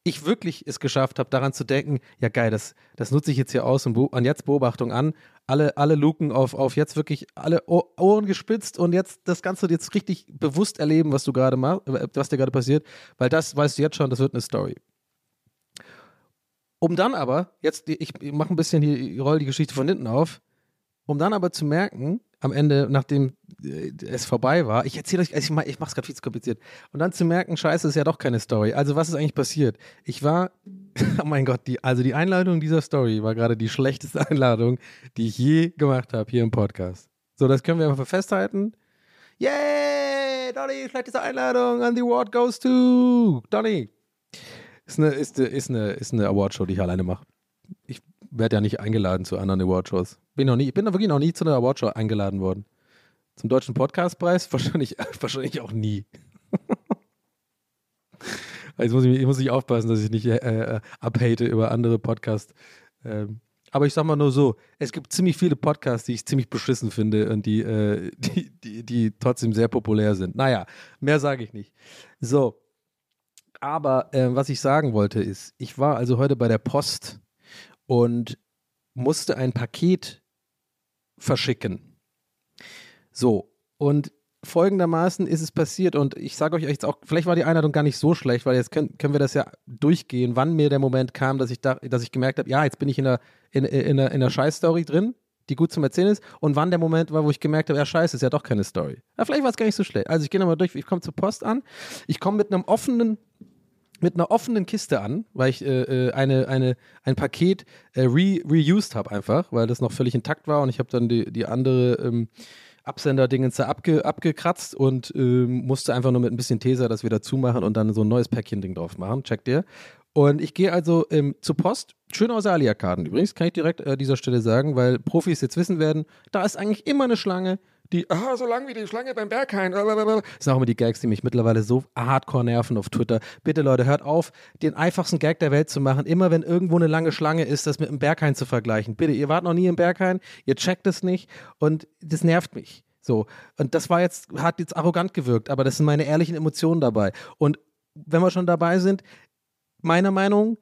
ich wirklich es geschafft habe, daran zu denken, ja geil, das, das nutze ich jetzt hier aus und an jetzt Beobachtung an, alle, alle Luken auf, auf jetzt wirklich alle Ohren gespitzt und jetzt das Ganze jetzt richtig bewusst erleben, was du gerade machst, äh, was dir gerade passiert, weil das weißt du jetzt schon, das wird eine Story. Um dann aber, jetzt, ich mache ein bisschen hier, roll die Geschichte von hinten auf, um dann aber zu merken, am Ende, nachdem äh, es vorbei war, ich erzähle euch, also ich, ich mache es gerade viel zu kompliziert, und dann zu merken, scheiße, ist ja doch keine Story. Also was ist eigentlich passiert? Ich war, oh mein Gott, die, also die Einladung dieser Story war gerade die schlechteste Einladung, die ich je gemacht habe hier im Podcast. So, das können wir einfach festhalten. Yay, Donny, schlechteste Einladung and the award goes to Donny. Ist eine, ist, ist eine, ist eine Awardshow, die ich alleine mache. Ich werde ja nicht eingeladen zu anderen Awardshows. Bin noch nie, bin wirklich noch nie zu einer Awardshow eingeladen worden. Zum Deutschen Podcastpreis wahrscheinlich, wahrscheinlich auch nie. Jetzt muss ich, muss ich aufpassen, dass ich nicht äh, äh, abhate über andere Podcasts. Ähm, aber ich sag mal nur so, es gibt ziemlich viele Podcasts, die ich ziemlich beschissen finde und die, äh, die, die, die trotzdem sehr populär sind. Naja, mehr sage ich nicht. So, aber äh, was ich sagen wollte ist, ich war also heute bei der Post und musste ein Paket verschicken. So, und folgendermaßen ist es passiert und ich sage euch jetzt auch, vielleicht war die Einladung gar nicht so schlecht, weil jetzt können, können wir das ja durchgehen, wann mir der Moment kam, dass ich, da, dass ich gemerkt habe, ja, jetzt bin ich in der, in, in, in der Scheiß-Story drin, die gut zum Erzählen ist und wann der Moment war, wo ich gemerkt habe, ja, scheiße, ist ja doch keine Story. Ja, vielleicht war es gar nicht so schlecht. Also ich gehe nochmal durch, ich komme zur Post an, ich komme mit einem offenen mit einer offenen Kiste an, weil ich äh, äh, eine, eine, ein Paket äh, re reused habe einfach, weil das noch völlig intakt war und ich habe dann die, die andere ähm, Absender-Dingens da abge, abgekratzt und ähm, musste einfach nur mit ein bisschen Tesa das wieder zumachen und dann so ein neues Päckchen-Ding drauf machen. Checkt ihr? Und ich gehe also ähm, zur Post, schön aus Alia-Karten übrigens, kann ich direkt an dieser Stelle sagen, weil Profis jetzt wissen werden, da ist eigentlich immer eine Schlange, die, ah, so lang wie die Schlange beim Berghain. Das sind auch immer die Gags, die mich mittlerweile so hardcore nerven auf Twitter. Bitte Leute, hört auf, den einfachsten Gag der Welt zu machen. Immer wenn irgendwo eine lange Schlange ist, das mit dem Berghain zu vergleichen. Bitte, ihr wart noch nie im Berghain, ihr checkt es nicht und das nervt mich. So. Und das war jetzt, hat jetzt arrogant gewirkt, aber das sind meine ehrlichen Emotionen dabei. Und wenn wir schon dabei sind, meiner Meinung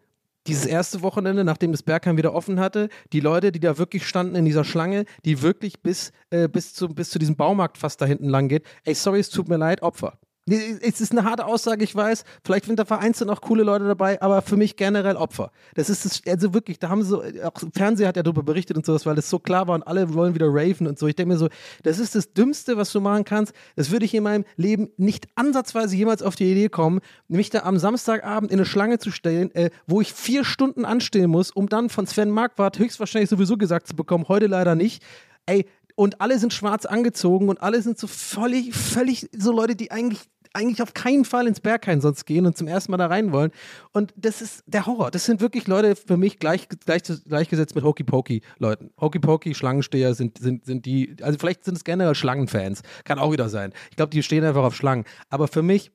dieses erste Wochenende, nachdem das Bergheim wieder offen hatte, die Leute, die da wirklich standen in dieser Schlange, die wirklich bis, äh, bis, zu, bis zu diesem Baumarkt fast da hinten lang geht, ey, sorry, es tut mir leid, Opfer. Es ist eine harte Aussage, ich weiß. Vielleicht sind da vereinzelt auch coole Leute dabei, aber für mich generell Opfer. Das ist das, also wirklich, da haben so, auch Fernseher hat ja darüber berichtet und sowas, weil das so klar war und alle wollen wieder raven und so. Ich denke mir so, das ist das Dümmste, was du machen kannst. Das würde ich in meinem Leben nicht ansatzweise jemals auf die Idee kommen, mich da am Samstagabend in eine Schlange zu stellen, äh, wo ich vier Stunden anstehen muss, um dann von Sven Marquardt höchstwahrscheinlich sowieso gesagt zu bekommen, heute leider nicht. Ey, und alle sind schwarz angezogen und alle sind so völlig, völlig so Leute, die eigentlich eigentlich auf keinen Fall ins Berghain sonst gehen und zum ersten Mal da rein wollen. Und das ist der Horror. Das sind wirklich Leute für mich gleich, gleich, gleichgesetzt mit Hokey Pokey Leuten. Hokey Pokey Schlangensteher sind, sind, sind die, also vielleicht sind es generell Schlangenfans. Kann auch wieder sein. Ich glaube, die stehen einfach auf Schlangen. Aber für mich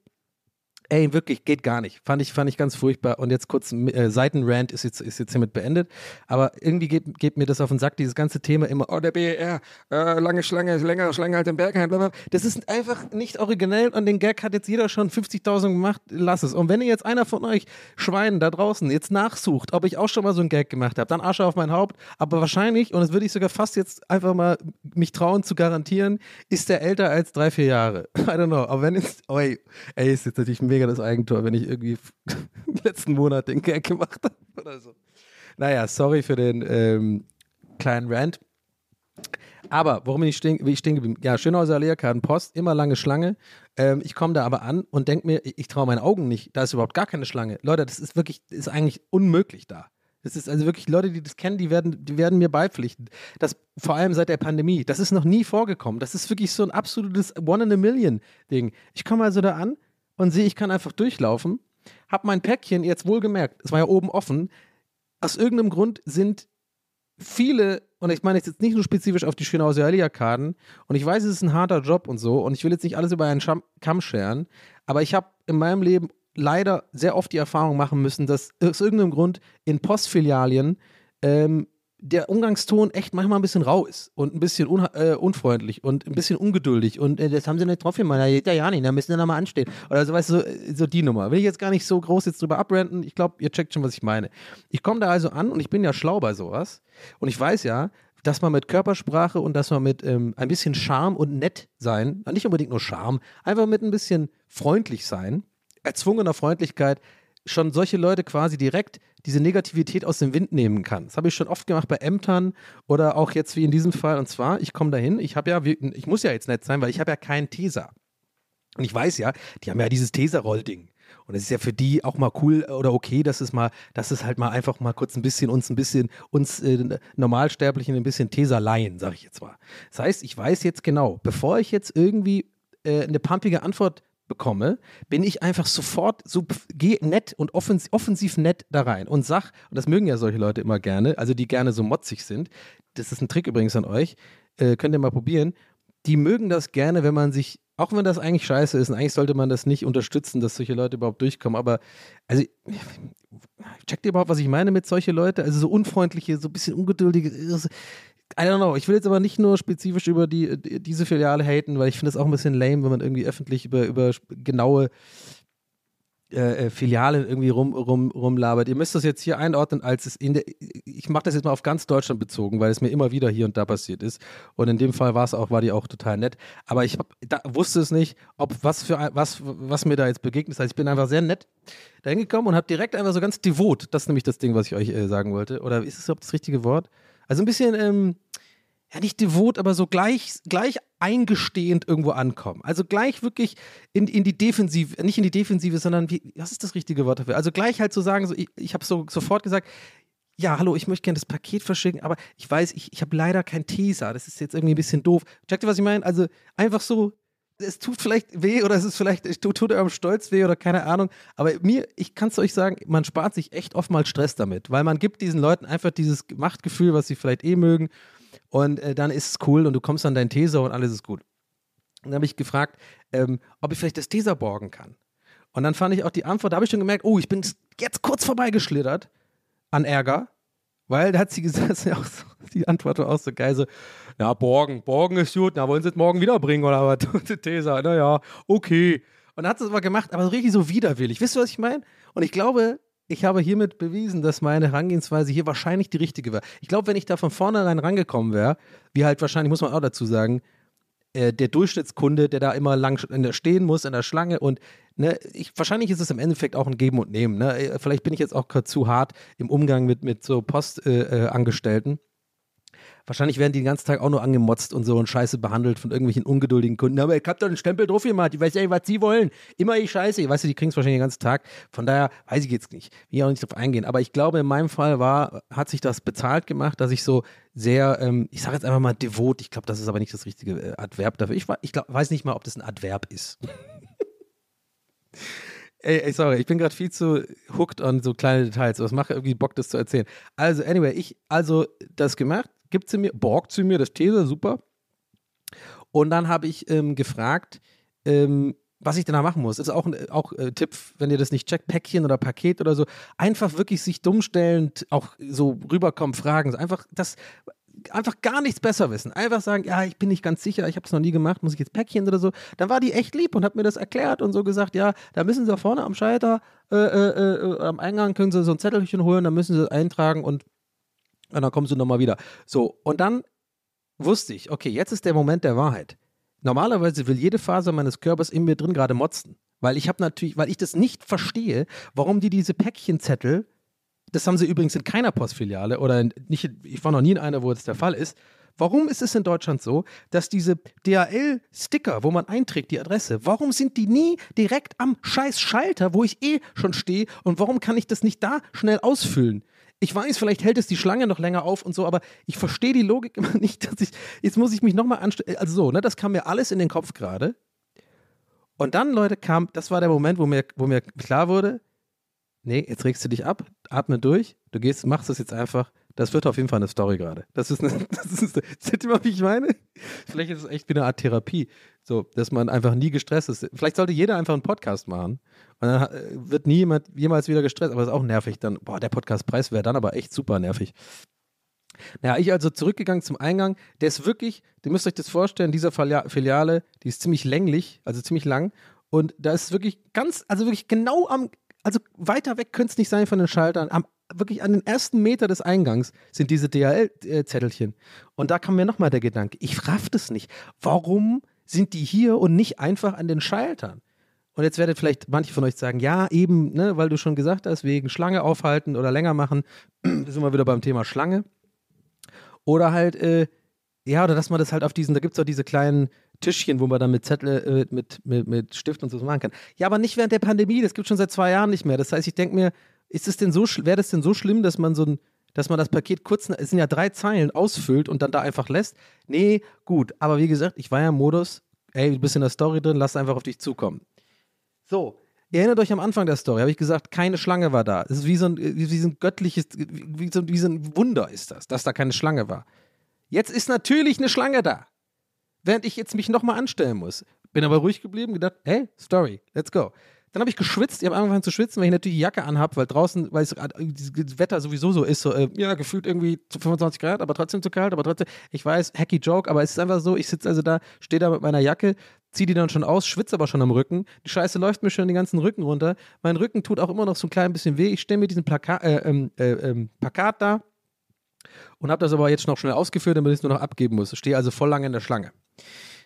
Ey, wirklich, geht gar nicht. Fand ich, fand ich ganz furchtbar. Und jetzt kurz, äh, Seitenrand ist jetzt, ist jetzt hiermit beendet. Aber irgendwie geht, geht mir das auf den Sack, dieses ganze Thema immer, oh, der BER, äh, lange Schlange, längere Schlange halt im Bergheim, blablabla. Das ist einfach nicht originell und den Gag hat jetzt jeder schon 50.000 gemacht. Lass es. Und wenn ihr jetzt einer von euch Schweinen da draußen jetzt nachsucht, ob ich auch schon mal so einen Gag gemacht habe, dann Asche auf mein Haupt. Aber wahrscheinlich, und das würde ich sogar fast jetzt einfach mal mich trauen zu garantieren, ist der älter als drei, vier Jahre. I don't know. Aber wenn jetzt, ey, ey ist jetzt natürlich mega mega das Eigentor, wenn ich irgendwie letzten Monat den Gag gemacht habe oder so. Naja, sorry für den ähm, kleinen Rant. Aber warum bin ich stehen, wie ich stehen geblieben? Ja, Schönhauser Allee, Post, immer lange Schlange. Ähm, ich komme da aber an und denke mir, ich, ich traue meinen Augen nicht. Da ist überhaupt gar keine Schlange. Leute, das ist wirklich, ist eigentlich unmöglich da. Das ist also wirklich Leute, die das kennen, die werden, die werden mir beipflichten. Das vor allem seit der Pandemie. Das ist noch nie vorgekommen. Das ist wirklich so ein absolutes One in a Million Ding. Ich komme also da an und sehe, ich kann einfach durchlaufen, habe mein Päckchen jetzt wohlgemerkt, es war ja oben offen, aus irgendeinem Grund sind viele, und ich meine jetzt nicht nur spezifisch auf die Schönhauser Allee-Arkaden, und ich weiß, es ist ein harter Job und so, und ich will jetzt nicht alles über einen Scham Kamm scheren, aber ich habe in meinem Leben leider sehr oft die Erfahrung machen müssen, dass aus irgendeinem Grund in Postfilialien ähm, der Umgangston echt manchmal ein bisschen rau ist und ein bisschen un äh, unfreundlich und ein bisschen ungeduldig und äh, das haben sie nicht drauf gemacht, da geht ja ja nicht, da müssen sie nochmal anstehen. Oder so, weißt du, so, so, die Nummer. Will ich jetzt gar nicht so groß jetzt drüber abrenten, ich glaube, ihr checkt schon, was ich meine. Ich komme da also an und ich bin ja schlau bei sowas und ich weiß ja, dass man mit Körpersprache und dass man mit ähm, ein bisschen Charme und nett sein, nicht unbedingt nur Charme, einfach mit ein bisschen freundlich sein, erzwungener Freundlichkeit, schon solche Leute quasi direkt diese Negativität aus dem Wind nehmen kann. Das habe ich schon oft gemacht bei Ämtern oder auch jetzt wie in diesem Fall. Und zwar, ich komme dahin, ich habe ja, ich muss ja jetzt nett sein, weil ich habe ja keinen Teser. Und ich weiß ja, die haben ja dieses Teser-Rollding. Und es ist ja für die auch mal cool oder okay, dass es mal, dass es halt mal einfach mal kurz ein bisschen uns ein bisschen, uns äh, Normalsterblichen ein bisschen Teser leihen, sage ich jetzt mal. Das heißt, ich weiß jetzt genau, bevor ich jetzt irgendwie äh, eine pumpige Antwort bekomme, bin ich einfach sofort so nett und offensiv, offensiv nett da rein und sag, und das mögen ja solche Leute immer gerne, also die gerne so motzig sind, das ist ein Trick übrigens an euch, äh, könnt ihr mal probieren, die mögen das gerne, wenn man sich, auch wenn das eigentlich scheiße ist, und eigentlich sollte man das nicht unterstützen, dass solche Leute überhaupt durchkommen, aber also checkt ihr überhaupt, was ich meine mit solche Leute? Also so unfreundliche, so ein bisschen ungeduldige, I don't know. Ich will jetzt aber nicht nur spezifisch über die, diese Filiale haten, weil ich finde es auch ein bisschen lame, wenn man irgendwie öffentlich über, über genaue äh, äh, Filialen irgendwie rum, rum, rumlabert. Ihr müsst das jetzt hier einordnen, als es in der. Ich mache das jetzt mal auf ganz Deutschland bezogen, weil es mir immer wieder hier und da passiert ist. Und in dem Fall war es auch, war die auch total nett. Aber ich hab, da, wusste es nicht, ob was für was, was mir da jetzt begegnet ist. Also ich bin einfach sehr nett dahin gekommen und habe direkt einfach so ganz devot, das ist nämlich das Ding, was ich euch äh, sagen wollte. Oder ist es überhaupt das richtige Wort? Also ein bisschen, ähm, ja nicht devot, aber so gleich, gleich eingestehend irgendwo ankommen. Also gleich wirklich in, in die Defensive, nicht in die Defensive, sondern wie, was ist das richtige Wort dafür? Also gleich halt zu so sagen, so, ich, ich habe so sofort gesagt, ja, hallo, ich möchte gerne das Paket verschicken, aber ich weiß, ich, ich habe leider kein Teaser. Das ist jetzt irgendwie ein bisschen doof. Checkt ihr, was ich meine? Also einfach so, es tut vielleicht weh oder es ist vielleicht, es tut, tut eurem Stolz weh oder keine Ahnung. Aber mir, ich kann es euch sagen, man spart sich echt oftmals Stress damit, weil man gibt diesen Leuten einfach dieses Machtgefühl, was sie vielleicht eh mögen. Und äh, dann ist es cool und du kommst an dein Teser und alles ist gut. Und dann habe ich gefragt, ähm, ob ich vielleicht das Teser borgen kann. Und dann fand ich auch die Antwort, da habe ich schon gemerkt, oh, ich bin jetzt kurz vorbeigeschlittert an Ärger. Weil da hat sie gesagt, ja so, die Antwort war auch so geil, so, ja, morgen, morgen ist gut, na, wollen sie es morgen wiederbringen oder was? Und Tesa, naja, okay. Und dann hat sie es aber gemacht, aber so richtig so widerwillig. Wisst ihr, was ich meine? Und ich glaube, ich habe hiermit bewiesen, dass meine Herangehensweise hier wahrscheinlich die richtige war. Ich glaube, wenn ich da von vornherein rangekommen wäre, wie halt wahrscheinlich, muss man auch dazu sagen, äh, der Durchschnittskunde, der da immer lang stehen muss, in der Schlange und ne, ich, wahrscheinlich ist es im Endeffekt auch ein Geben und Nehmen. Ne? Äh, Vielleicht bin ich jetzt auch gerade zu hart im Umgang mit, mit so Postangestellten. Äh, Angestellten. Wahrscheinlich werden die den ganzen Tag auch nur angemotzt und so und scheiße behandelt von irgendwelchen ungeduldigen Kunden. Aber ich hab doch einen Stempel drauf gemacht. Ich weiß ja was sie wollen. Immer ich scheiße. Weißt du, die kriegen es wahrscheinlich den ganzen Tag. Von daher weiß ich jetzt nicht. Will ich auch nicht drauf eingehen. Aber ich glaube, in meinem Fall war, hat sich das bezahlt gemacht, dass ich so sehr, ähm, ich sage jetzt einfach mal devot. Ich glaube, das ist aber nicht das richtige äh, Adverb dafür. Ich, ich glaub, weiß nicht mal, ob das ein Adverb ist. Ey, ey, sorry, ich bin gerade viel zu hooked on so kleine Details. Was macht irgendwie Bock, das zu erzählen? Also, anyway, ich, also das gemacht, gibt sie mir, borgt sie mir das These, super. Und dann habe ich ähm, gefragt, ähm, was ich danach machen muss. Ist auch ein auch, äh, Tipp, wenn ihr das nicht checkt, Päckchen oder Paket oder so. Einfach wirklich sich dummstellend, auch so rüberkommen, fragen. Einfach das, einfach gar nichts besser wissen. Einfach sagen, ja, ich bin nicht ganz sicher, ich habe es noch nie gemacht, muss ich jetzt Päckchen oder so. Dann war die echt lieb und hat mir das erklärt und so gesagt, ja, da müssen Sie da vorne am Schalter, äh, äh, äh, am Eingang können Sie so ein Zettelchen holen, dann müssen Sie eintragen und, und dann kommen Sie nochmal wieder. So, und dann wusste ich, okay, jetzt ist der Moment der Wahrheit. Normalerweise will jede Faser meines Körpers in mir drin gerade motzen. Weil ich habe natürlich, weil ich das nicht verstehe, warum die diese Päckchenzettel, das haben sie übrigens in keiner Postfiliale oder in, nicht, ich war noch nie in einer, wo das der Fall ist. Warum ist es in Deutschland so, dass diese DHL-Sticker, wo man einträgt, die Adresse, warum sind die nie direkt am scheiß Schalter, wo ich eh schon stehe und warum kann ich das nicht da schnell ausfüllen? Ich weiß, vielleicht hält es die Schlange noch länger auf und so, aber ich verstehe die Logik immer nicht, dass ich, jetzt muss ich mich nochmal anstellen. Also so, ne, das kam mir alles in den Kopf gerade. Und dann, Leute, kam, das war der Moment, wo mir, wo mir klar wurde, nee, jetzt regst du dich ab, atme durch, du gehst, machst das jetzt einfach. Das wird auf jeden Fall eine Story gerade. Das ist eine, das ist, seht ihr mal, wie ich meine? Vielleicht ist es echt wie eine Art Therapie, so, dass man einfach nie gestresst ist. Vielleicht sollte jeder einfach einen Podcast machen und dann äh, wird nie jemand jemals wieder gestresst, aber das ist auch nervig dann. Boah, der Podcastpreis wäre dann aber echt super nervig. Naja, ich also zurückgegangen zum Eingang. Der ist wirklich, ihr müsst euch das vorstellen, dieser Filia- Filiale, die ist ziemlich länglich, also ziemlich lang. Und da ist wirklich ganz, also wirklich genau am, also weiter weg könnte es nicht sein von den Schaltern. Am, wirklich an den ersten Meter des Eingangs sind diese DHL-Zettelchen. Und da kam mir nochmal der Gedanke, ich raff das nicht. Warum sind die hier und nicht einfach an den Schaltern? Und jetzt werdet vielleicht manche von euch sagen, ja, eben, ne, weil du schon gesagt hast, wegen Schlange aufhalten oder länger machen, sind wir wieder beim Thema Schlange. Oder halt, äh, ja, oder dass man das halt auf diesen, da gibt es auch diese kleinen Tischchen, wo man dann mit Zettel, äh, mit, mit, mit Stift und so machen kann. Ja, aber nicht während der Pandemie, das gibt schon seit zwei Jahren nicht mehr. Das heißt, ich denke mir, ist es denn so, wäre das denn so schlimm, dass man so ein, dass man das Paket kurz, es sind ja drei Zeilen, ausfüllt und dann da einfach lässt? Nee, gut. Aber wie gesagt, ich war ja im Modus, ey, du bist in der Story drin, lass einfach auf dich zukommen. So, Ihr erinnert euch am Anfang der Story, habe ich gesagt, keine Schlange war da. Es ist wie so ein, wie so ein göttliches, wie so, wie so ein Wunder ist das, dass da keine Schlange war. Jetzt ist natürlich eine Schlange da. Während ich jetzt mich nochmal anstellen muss. Bin aber ruhig geblieben, gedacht, hey, Story, let's go. Dann habe ich geschwitzt, ich habe angefangen zu schwitzen, weil ich natürlich die Jacke anhabe, weil draußen, weil das Wetter sowieso so ist, so, äh, ja, gefühlt irgendwie zu 25 Grad, aber trotzdem zu kalt, aber trotzdem, ich weiß, hacky Joke, aber es ist einfach so, ich sitze also da, stehe da mit meiner Jacke, ziehe die dann schon aus, schwitze aber schon am Rücken, die Scheiße läuft mir schon den ganzen Rücken runter, mein Rücken tut auch immer noch so ein klein bisschen weh, ich stelle mir diesen Plaka äh, ähm, äh, ähm, Plakat da und habe das aber jetzt noch schnell ausgeführt, damit ich es nur noch abgeben muss. Stehe also voll lange in der Schlange.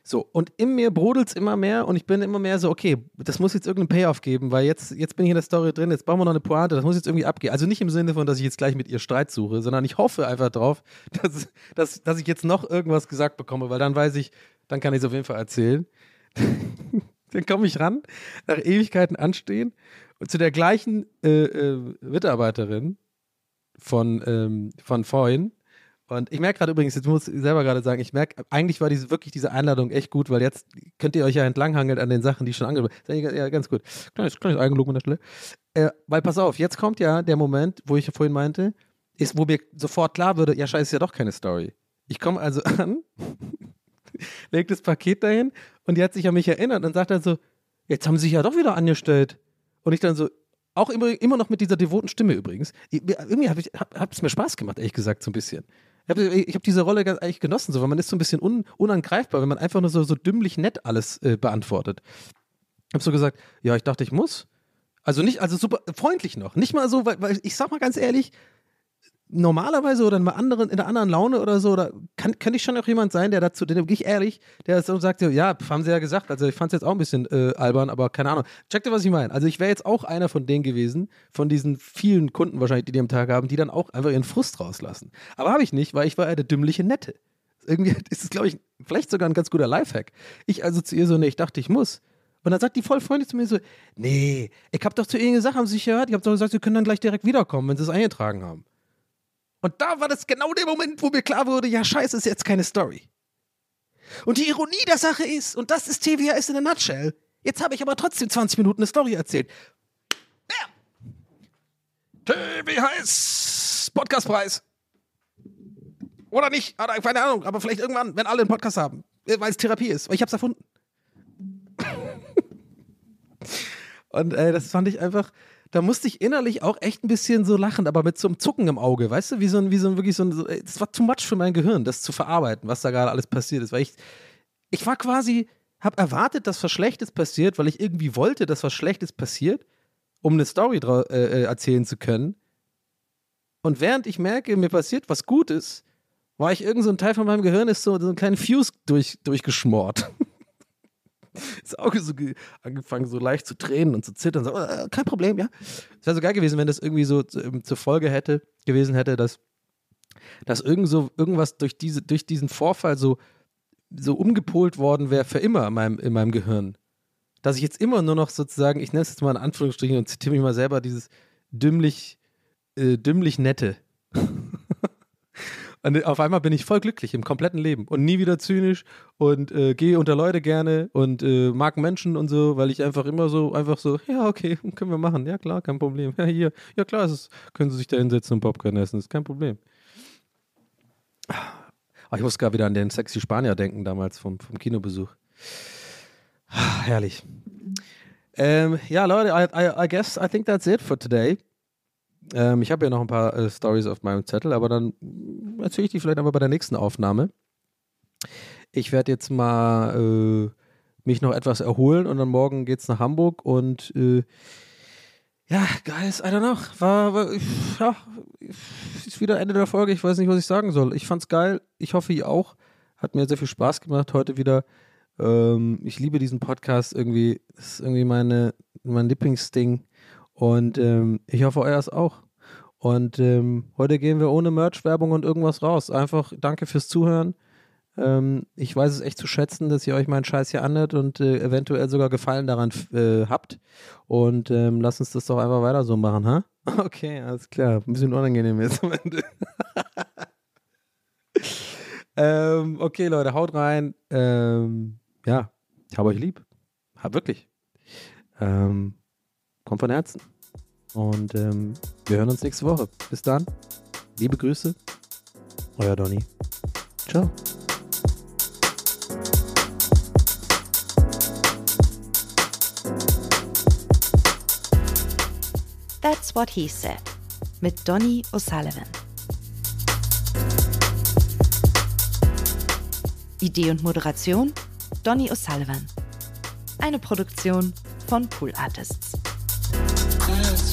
So, und in mir brodelt es immer mehr und ich bin immer mehr so, okay, das muss jetzt irgendeinen Payoff geben, weil jetzt, jetzt bin ich in der Story drin, jetzt brauchen wir noch eine Pointe, das muss jetzt irgendwie abgehen. Also nicht im Sinne von, dass ich jetzt gleich mit ihr Streit suche, sondern ich hoffe einfach drauf, dass, dass, dass ich jetzt noch irgendwas gesagt bekomme, weil dann weiß ich, dann kann ich es auf jeden Fall erzählen. dann komme ich ran, nach Ewigkeiten anstehen und zu der gleichen äh, äh, Mitarbeiterin von, ähm, von vorhin, und ich merke gerade übrigens, jetzt muss ich selber gerade sagen, ich merke, eigentlich war diese, wirklich diese Einladung echt gut, weil jetzt könnt ihr euch ja entlanghangeln an den Sachen, die schon angeboten sind. Ja, ganz gut. Kleines, kleines Eigenlob an der Stelle. Äh, weil pass auf, jetzt kommt ja der Moment, wo ich vorhin meinte, ist, wo mir sofort klar würde, ja scheiße, ist ja doch keine Story. Ich komme also an, leg das Paket dahin und die hat sich an mich erinnert und sagt dann so, jetzt haben sie sich ja doch wieder angestellt. Und ich dann so, auch immer, immer noch mit dieser devoten Stimme übrigens. Irgendwie habe es mir Spaß gemacht, ehrlich gesagt, so ein bisschen. Ich habe ich hab diese Rolle eigentlich genossen, so, weil man ist so ein bisschen un, unangreifbar, wenn man einfach nur so, so dümmlich nett alles äh, beantwortet. Ich habe so gesagt, ja, ich dachte, ich muss. Also nicht, also super freundlich noch. Nicht mal so, weil, weil ich sag mal ganz ehrlich, normalerweise oder in einer anderen, in einer anderen Laune oder so, da kann, könnte ich schon auch jemand sein, der dazu, der wirklich ehrlich, der so sagt, ja, haben sie ja gesagt, also ich fand es jetzt auch ein bisschen äh, albern, aber keine Ahnung. Check dir, was ich meine. Also ich wäre jetzt auch einer von denen gewesen, von diesen vielen Kunden wahrscheinlich, die die am Tag haben, die dann auch einfach ihren Frust rauslassen. Aber habe ich nicht, weil ich war ja der dümmliche Nette. Irgendwie ist es, glaube ich, vielleicht sogar ein ganz guter Lifehack. Ich also zu ihr so, nee, ich dachte, ich muss. Und dann sagt die voll freundlich zu mir so, nee, ich habe doch zu ihnen gesagt, haben sie sich gehört, ich habe doch gesagt, sie können dann gleich direkt wiederkommen, wenn sie es eingetragen haben. Und da war das genau der Moment, wo mir klar wurde, ja, scheiße, ist jetzt keine Story. Und die Ironie der Sache ist, und das ist TVS in a nutshell, jetzt habe ich aber trotzdem 20 Minuten eine Story erzählt. Ja. TVS Podcastpreis. Oder nicht, keine Ahnung, aber vielleicht irgendwann, wenn alle einen Podcast haben, weil es Therapie ist, weil ich habe es erfunden. und äh, das fand ich einfach, da musste ich innerlich auch echt ein bisschen so lachen, aber mit so einem Zucken im Auge, weißt du, wie so ein, wie so ein wirklich so ein, das war too much für mein Gehirn, das zu verarbeiten, was da gerade alles passiert ist, weil ich, ich war quasi, habe erwartet, dass was Schlechtes passiert, weil ich irgendwie wollte, dass was Schlechtes passiert, um eine Story äh, äh, erzählen zu können. Und während ich merke, mir passiert was Gutes, war ich irgend so ein Teil von meinem Gehirn ist so, so ein kleinen Fuse durch, durchgeschmort. das Auge so angefangen, so leicht zu tränen und zu zittern. So, äh, kein Problem, ja. Es wäre so geil gewesen, wenn das irgendwie so ähm, zur Folge hätte, gewesen hätte, dass, dass irgend so, irgendwas durch, diese, durch diesen Vorfall so, so umgepolt worden wäre für immer in meinem, in meinem Gehirn. Dass ich jetzt immer nur noch sozusagen, ich nenne es jetzt mal in Anführungsstrichen und zitiere mich mal selber, dieses dümmlich, äh, dümmlich nette. Und auf einmal bin ich voll glücklich im kompletten Leben und nie wieder zynisch und äh, gehe unter Leute gerne und äh, mag Menschen und so, weil ich einfach immer so, einfach so, ja, okay, können wir machen. Ja, klar, kein Problem. Ja, hier, ja, klar, ist, können Sie sich da hinsetzen und Popcorn essen, ist kein Problem. Oh, ich muss gerade wieder an den sexy Spanier denken, damals vom, vom Kinobesuch. Ah, herrlich. Ähm, ja, Leute, I, I, I guess I think that's it for today. Ähm, ich habe ja noch ein paar äh, Stories auf meinem Zettel, aber dann erzähle ich die vielleicht aber bei der nächsten Aufnahme. Ich werde jetzt mal äh, mich noch etwas erholen und dann morgen geht's nach Hamburg und äh, ja, guys, I don't know. War, war ja, ist wieder Ende der Folge. Ich weiß nicht, was ich sagen soll. Ich fand's geil. Ich hoffe, ihr auch. Hat mir sehr viel Spaß gemacht heute wieder. Ähm, ich liebe diesen Podcast irgendwie. Das ist irgendwie meine, mein Lieblingsding. Und ähm, ich hoffe, euer ist auch. Und ähm, heute gehen wir ohne Merch-Werbung und irgendwas raus. Einfach danke fürs Zuhören. Ähm, ich weiß es echt zu schätzen, dass ihr euch meinen Scheiß hier anhört und äh, eventuell sogar Gefallen daran äh, habt. Und ähm, lasst uns das doch einfach weiter so machen, ha? Okay, alles klar. Ein bisschen unangenehm jetzt am Ende. ähm, okay, Leute, haut rein. Ähm, ja, ich habe euch lieb. Hab wirklich. Ähm, kommt von Herzen. Und ähm, wir hören uns nächste Woche. Bis dann. Liebe Grüße. Euer Donny. Ciao. That's What He Said mit Donny O'Sullivan. Idee und Moderation Donny O'Sullivan. Eine Produktion von Pool Artists.